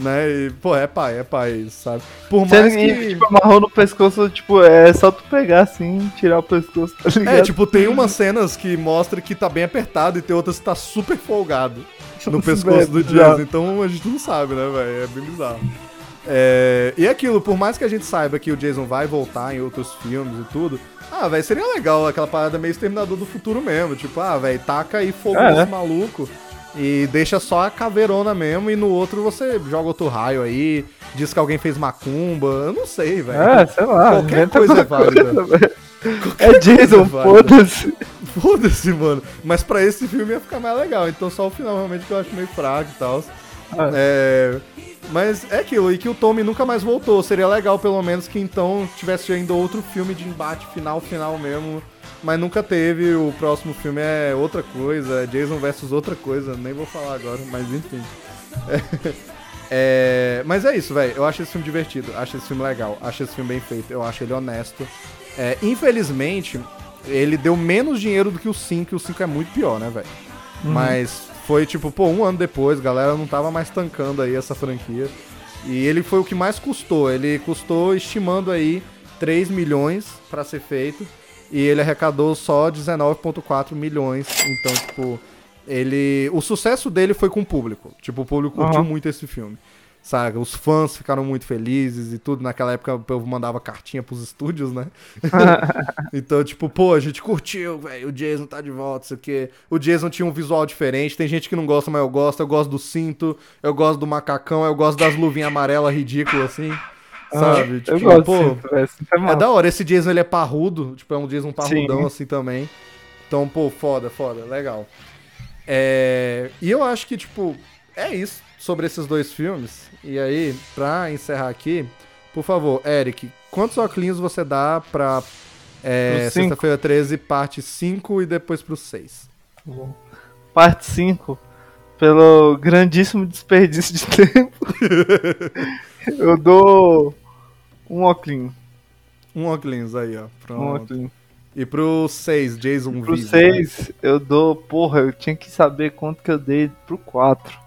Né? E, pô, é pai, é pai, sabe? Por mais que, que. tipo, amarrou no pescoço, tipo, é só tu pegar assim, tirar o pescoço, tá ligado? É, tipo, tem umas cenas que mostra que tá bem apertado e tem outras que tá super folgado no pescoço do. Jason. Então a gente não sabe, né, velho? É bem bizarro. É, e aquilo, por mais que a gente saiba que o Jason vai voltar em outros filmes e tudo, ah, velho, seria legal aquela parada meio Exterminador do Futuro mesmo. Tipo, ah, velho, taca aí fogo É, nesse maluco e deixa só a caveirona mesmo e no outro você joga outro raio aí, diz que alguém fez macumba, eu não sei, velho. É, sei lá. Qualquer coisa é válida. coisa, É coisa Jason, válida. foda-se. Foda-se, mano. Mas pra esse filme ia ficar mais legal. Então só o final realmente que eu acho meio fraco e tal. Ah. É. Mas é aquilo, e que o Tommy nunca mais voltou. Seria legal, pelo menos, que então tivesse ainda outro filme de embate final, final mesmo. Mas nunca teve. O próximo filme é outra coisa, é Jason versus outra coisa. Nem vou falar agora, mas enfim. É, mas é isso, velho. Eu acho esse filme divertido, acho esse filme legal, acho esse filme bem feito, eu acho ele honesto. É, infelizmente, ele deu menos dinheiro do que o 5, e o 5 é muito pior, né, velho? Mas foi tipo, pô, um ano depois, a galera não tava mais tancando aí essa franquia. E ele foi o que mais custou. Ele custou, estimando aí, 3 milhões pra ser feito. E ele arrecadou só 19,4 milhões. Então, tipo, ele. O sucesso dele foi com o público. Tipo, o público curtiu Aham. muito esse filme. Sabe? Os fãs ficaram muito felizes e tudo. Naquela época o povo mandava cartinha pros estúdios, né? então, tipo, pô, a gente curtiu, velho, o Jason tá de volta, isso aqui. O Jason tinha um visual diferente, tem gente que não gosta, mas eu gosto. Eu gosto do cinto, eu gosto do macacão, eu gosto das luvinhas amarelas ridículas, assim. Sabe? Ah, tipo, eu gosto pô, velho, assim tá é massa. da hora, esse Jason ele é parrudo, tipo, é um Jason parrudão Sim. assim também. Então, pô, foda, foda, legal. É, E eu acho que, tipo, é isso sobre esses dois filmes. E aí, pra encerrar aqui, por favor, Eric, quantos óculos você dá pra é? Sexta-feira 13, parte 5 e depois pro 6? Parte 5, pelo grandíssimo desperdício de tempo, eu dou um óculos. Um óculos aí, ó. Um Pronto. óculos. E pro 6, Jason Pro Visor. 6, eu dou. Porra, eu tinha que saber quanto que eu dei pro 4.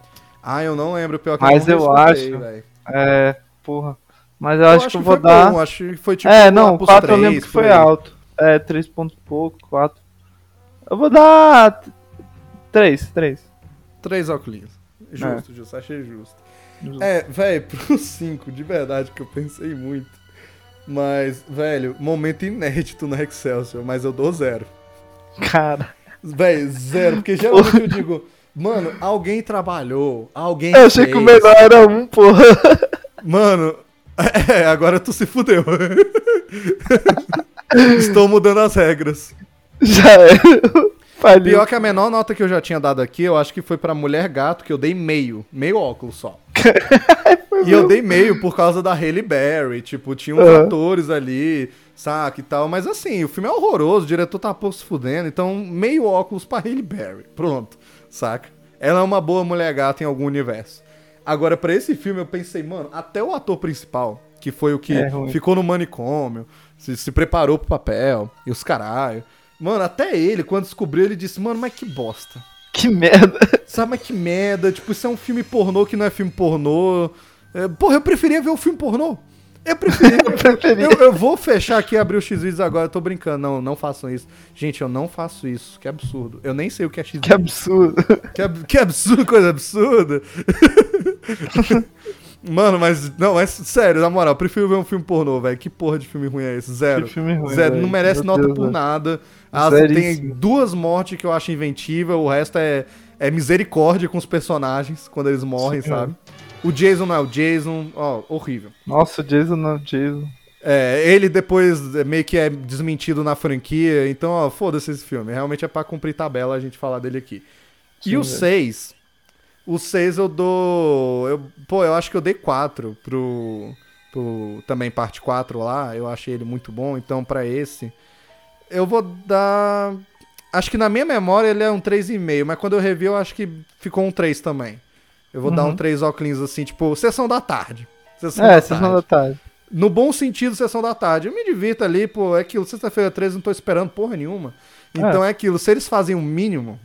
Ah, eu não lembro, pior que Mas eu, eu acho- velho. É, porra. Mas eu, acho que eu vou foi dar. bom, acho que foi tipo é, não, pros 4 eu três, lembro que foi aí. alto. É, 3 pontos pouco, 4. Eu vou dar. 3, 3. Três óculos. É. Justo, justo, achei justo. É, velho, pro 5, de verdade, que eu pensei muito. Mas, velho, momento inédito no Excelsior, mas eu dou zero. Cara. Velho, zero, porque geralmente eu digo, mano, alguém trabalhou, alguém Eu achei fez. que o melhor era um, porra. Mano, é, agora tu se fudeu. Estou mudando as regras. Já era. Faliu. Pior que a menor nota que eu já tinha dado aqui, eu acho que foi pra Mulher Gato, que eu dei meio. Meio óculos só. e eu dei meio por causa da Halle Berry. Tipo, tinha uns Aham. atores ali, saca e tal. Mas assim, o filme é horroroso, o diretor tá pouco se fudendo. Então, meio óculos pra Halle Berry. Pronto, saca? Ela é uma boa Mulher Gato em algum universo. Agora, pra esse filme, eu pensei, mano, até o ator principal, que foi o que É ficou no manicômio, se, se preparou pro papel, e os caralho. Mano, até ele, quando descobriu, ele disse, mano, mas que bosta. Que merda. Sabe, mas que merda. Tipo, isso é um filme pornô que não é filme pornô. É, porra, eu preferia ver o filme pornô. Eu preferia. eu, eu vou fechar aqui e abrir o X-Vídeos agora. Eu tô brincando. Não, não façam isso. Gente, eu não faço isso. Que absurdo. Eu nem sei o que é X-Vídeos. Que absurdo. Que, ab- que absurdo, coisa absurda. Mano, mas. Não, é sério, na moral, eu prefiro ver um filme pornô, velho. Que porra de filme ruim é esse? Zero. Que filme ruim, Zero. velho. Não merece Meu nota Deus, por nada. As, tem duas mortes que eu acho inventiva, o resto é, é misericórdia com os personagens quando eles morrem, Sim, sabe? O Jason não é o Jason, ó, horrível. Nossa, o Jason não, Jason. É, ele depois é, meio que é desmentido na franquia, então, ó, foda-se esse filme. Realmente é pra cumprir tabela a gente falar dele aqui. e Sim, o velho. 6, o 6 eu dou. Eu, pô, eu acho que eu dei 4 pro, pro. Também parte 4 lá. Eu achei ele muito bom. Então, pra esse, eu vou dar. Acho que na minha memória ele é um 3,5, mas quando eu revi eu acho que ficou um 3 também. Eu vou dar Uhum. um 3 óculos assim, tipo, sessão da tarde. Sessão É, da sessão tarde. da tarde. No bom sentido, sessão da tarde. Eu me divirto ali, pô, é aquilo. Sexta-feira 13 não tô esperando porra nenhuma. Então é. aquilo. Se eles fazem o mínimo,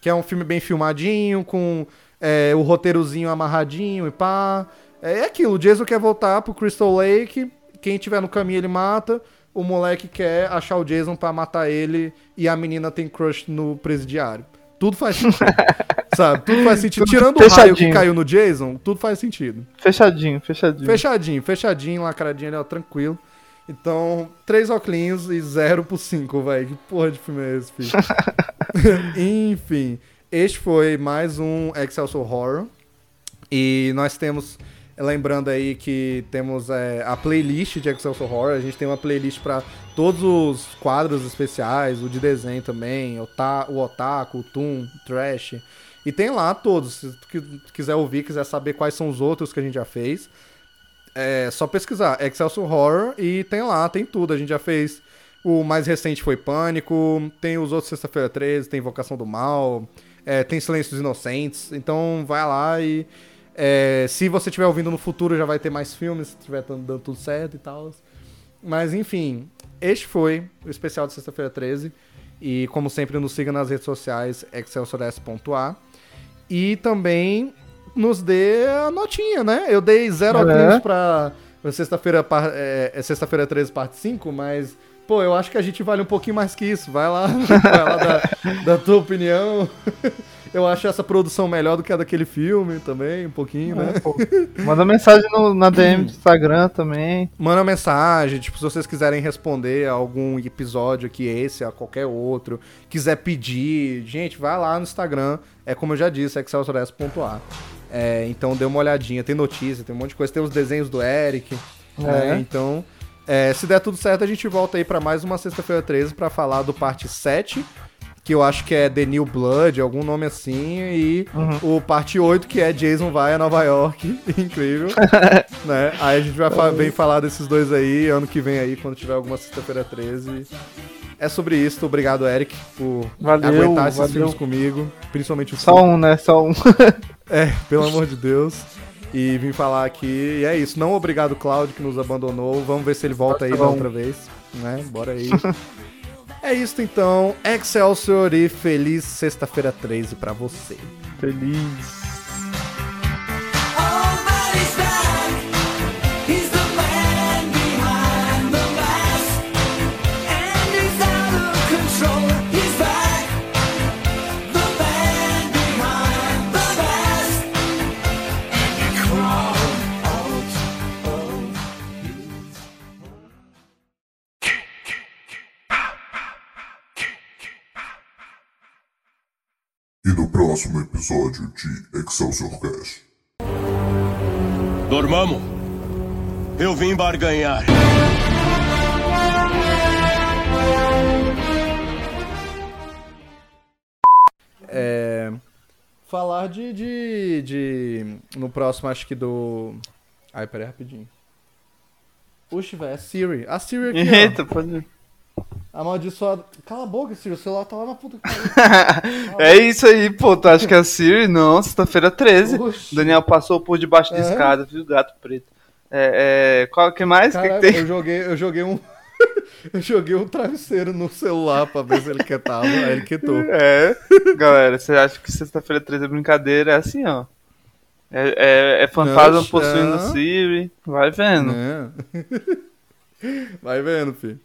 que é um filme bem filmadinho, com é, o roteirozinho amarradinho e pá. É aquilo. O Jason quer voltar pro Crystal Lake. Quem tiver no caminho ele mata. O moleque quer achar o Jason pra matar ele. E a menina tem crush no presidiário. Tudo faz sentido. sabe? Tudo faz sentido. Tudo Tirando o raio que fechadinho. caiu no Jason, tudo faz sentido. Fechadinho, fechadinho. Fechadinho, fechadinho, lacradinho ali, ó, tranquilo. Então, três óculos e zero pro cinco, velho. Que porra de filme é esse, filho? Enfim, este foi mais um Excelsior Horror. E nós temos, lembrando aí que temos é, a playlist de Excelsior Horror. A gente tem uma playlist para todos os quadros especiais, o de desenho também, o, ta, o Otaku, o Toon, o Trash. E tem lá todos. Se tu qui- quiser ouvir, quiser saber quais são os outros que a gente já fez, é só pesquisar Excelsior Horror e tem lá, tem tudo. A gente já fez. O mais recente foi Pânico, tem os outros Sexta-feira 13, tem Invocação do Mal, é, tem Silêncios Inocentes. Então vai lá e. é, se você estiver ouvindo no futuro, já vai ter mais filmes, se estiver dando, tudo certo e tal. Mas enfim, este foi o especial de Sexta-feira 13. E como sempre, nos siga nas redes sociais, excelsiores.a. E também nos dê a notinha, né? Eu dei zero É. óculos pra sexta-feira é, é sexta-feira 13, parte 5, mas, pô, eu acho que a gente vale um pouquinho mais que isso. Vai lá, vai lá dar, dar tua opinião. Eu acho essa produção melhor do que a daquele filme também, um pouquinho, né? É, pô. Manda mensagem no- na DM do Instagram também. Manda mensagem, tipo, se vocês quiserem responder a algum episódio aqui, esse, a qualquer outro, quiser pedir, gente, vai lá no Instagram, é como eu já disse, excelsiores.a. É, então dê uma olhadinha, tem notícia, tem um monte de coisa, tem os desenhos do Eric, né? É. Então, é, se der tudo certo, a gente volta aí pra mais uma sexta-feira 13 pra falar do parte 7, que eu acho que é The New Blood, algum nome assim, e o parte 8, que é Jason vai a Nova York, incrível, né? Aí a gente vai fa vem falar desses dois aí, ano que vem aí, quando tiver alguma sexta-feira 13. É sobre isso, obrigado Eric por Valeu, aguentar esses valeu. filmes comigo, principalmente o Só um, né? Só um. é, pelo amor de Deus. E vim falar aqui. E é isso. Não obrigado, Cláudio, que nos abandonou. Vamos ver se ele volta aí Tá da bom. outra vez. Né? Bora aí. É isso então. Excelsior e feliz sexta-feira 13 pra você. Feliz. Próximo episódio de Excelsior Cast. Dormamo. Eu vim barganhar. É, falar de, de, de. No próximo, acho que do. Ai, peraí, rapidinho. Puxa, velho, é Siri. A Siri aqui, ó. Eita, pode. Amaldiçoada. Cala a boca, Siri. O celular tá lá na puta que pariu. É isso aí, pô. Tu acha que é a Siri? Não, sexta-feira 13. Oxi. Daniel passou por debaixo da É. escada, viu? Gato preto. É, é, qual que mais? O que, que eu joguei, eu joguei um. eu joguei um travesseiro no celular pra ver se ele quietava. Aí ele quietou. É, galera, você acha que sexta-feira 13 é brincadeira? É assim, ó. É, é, é fantasma Não, possuindo. Siri. Vai vendo. É. Vai vendo, filho.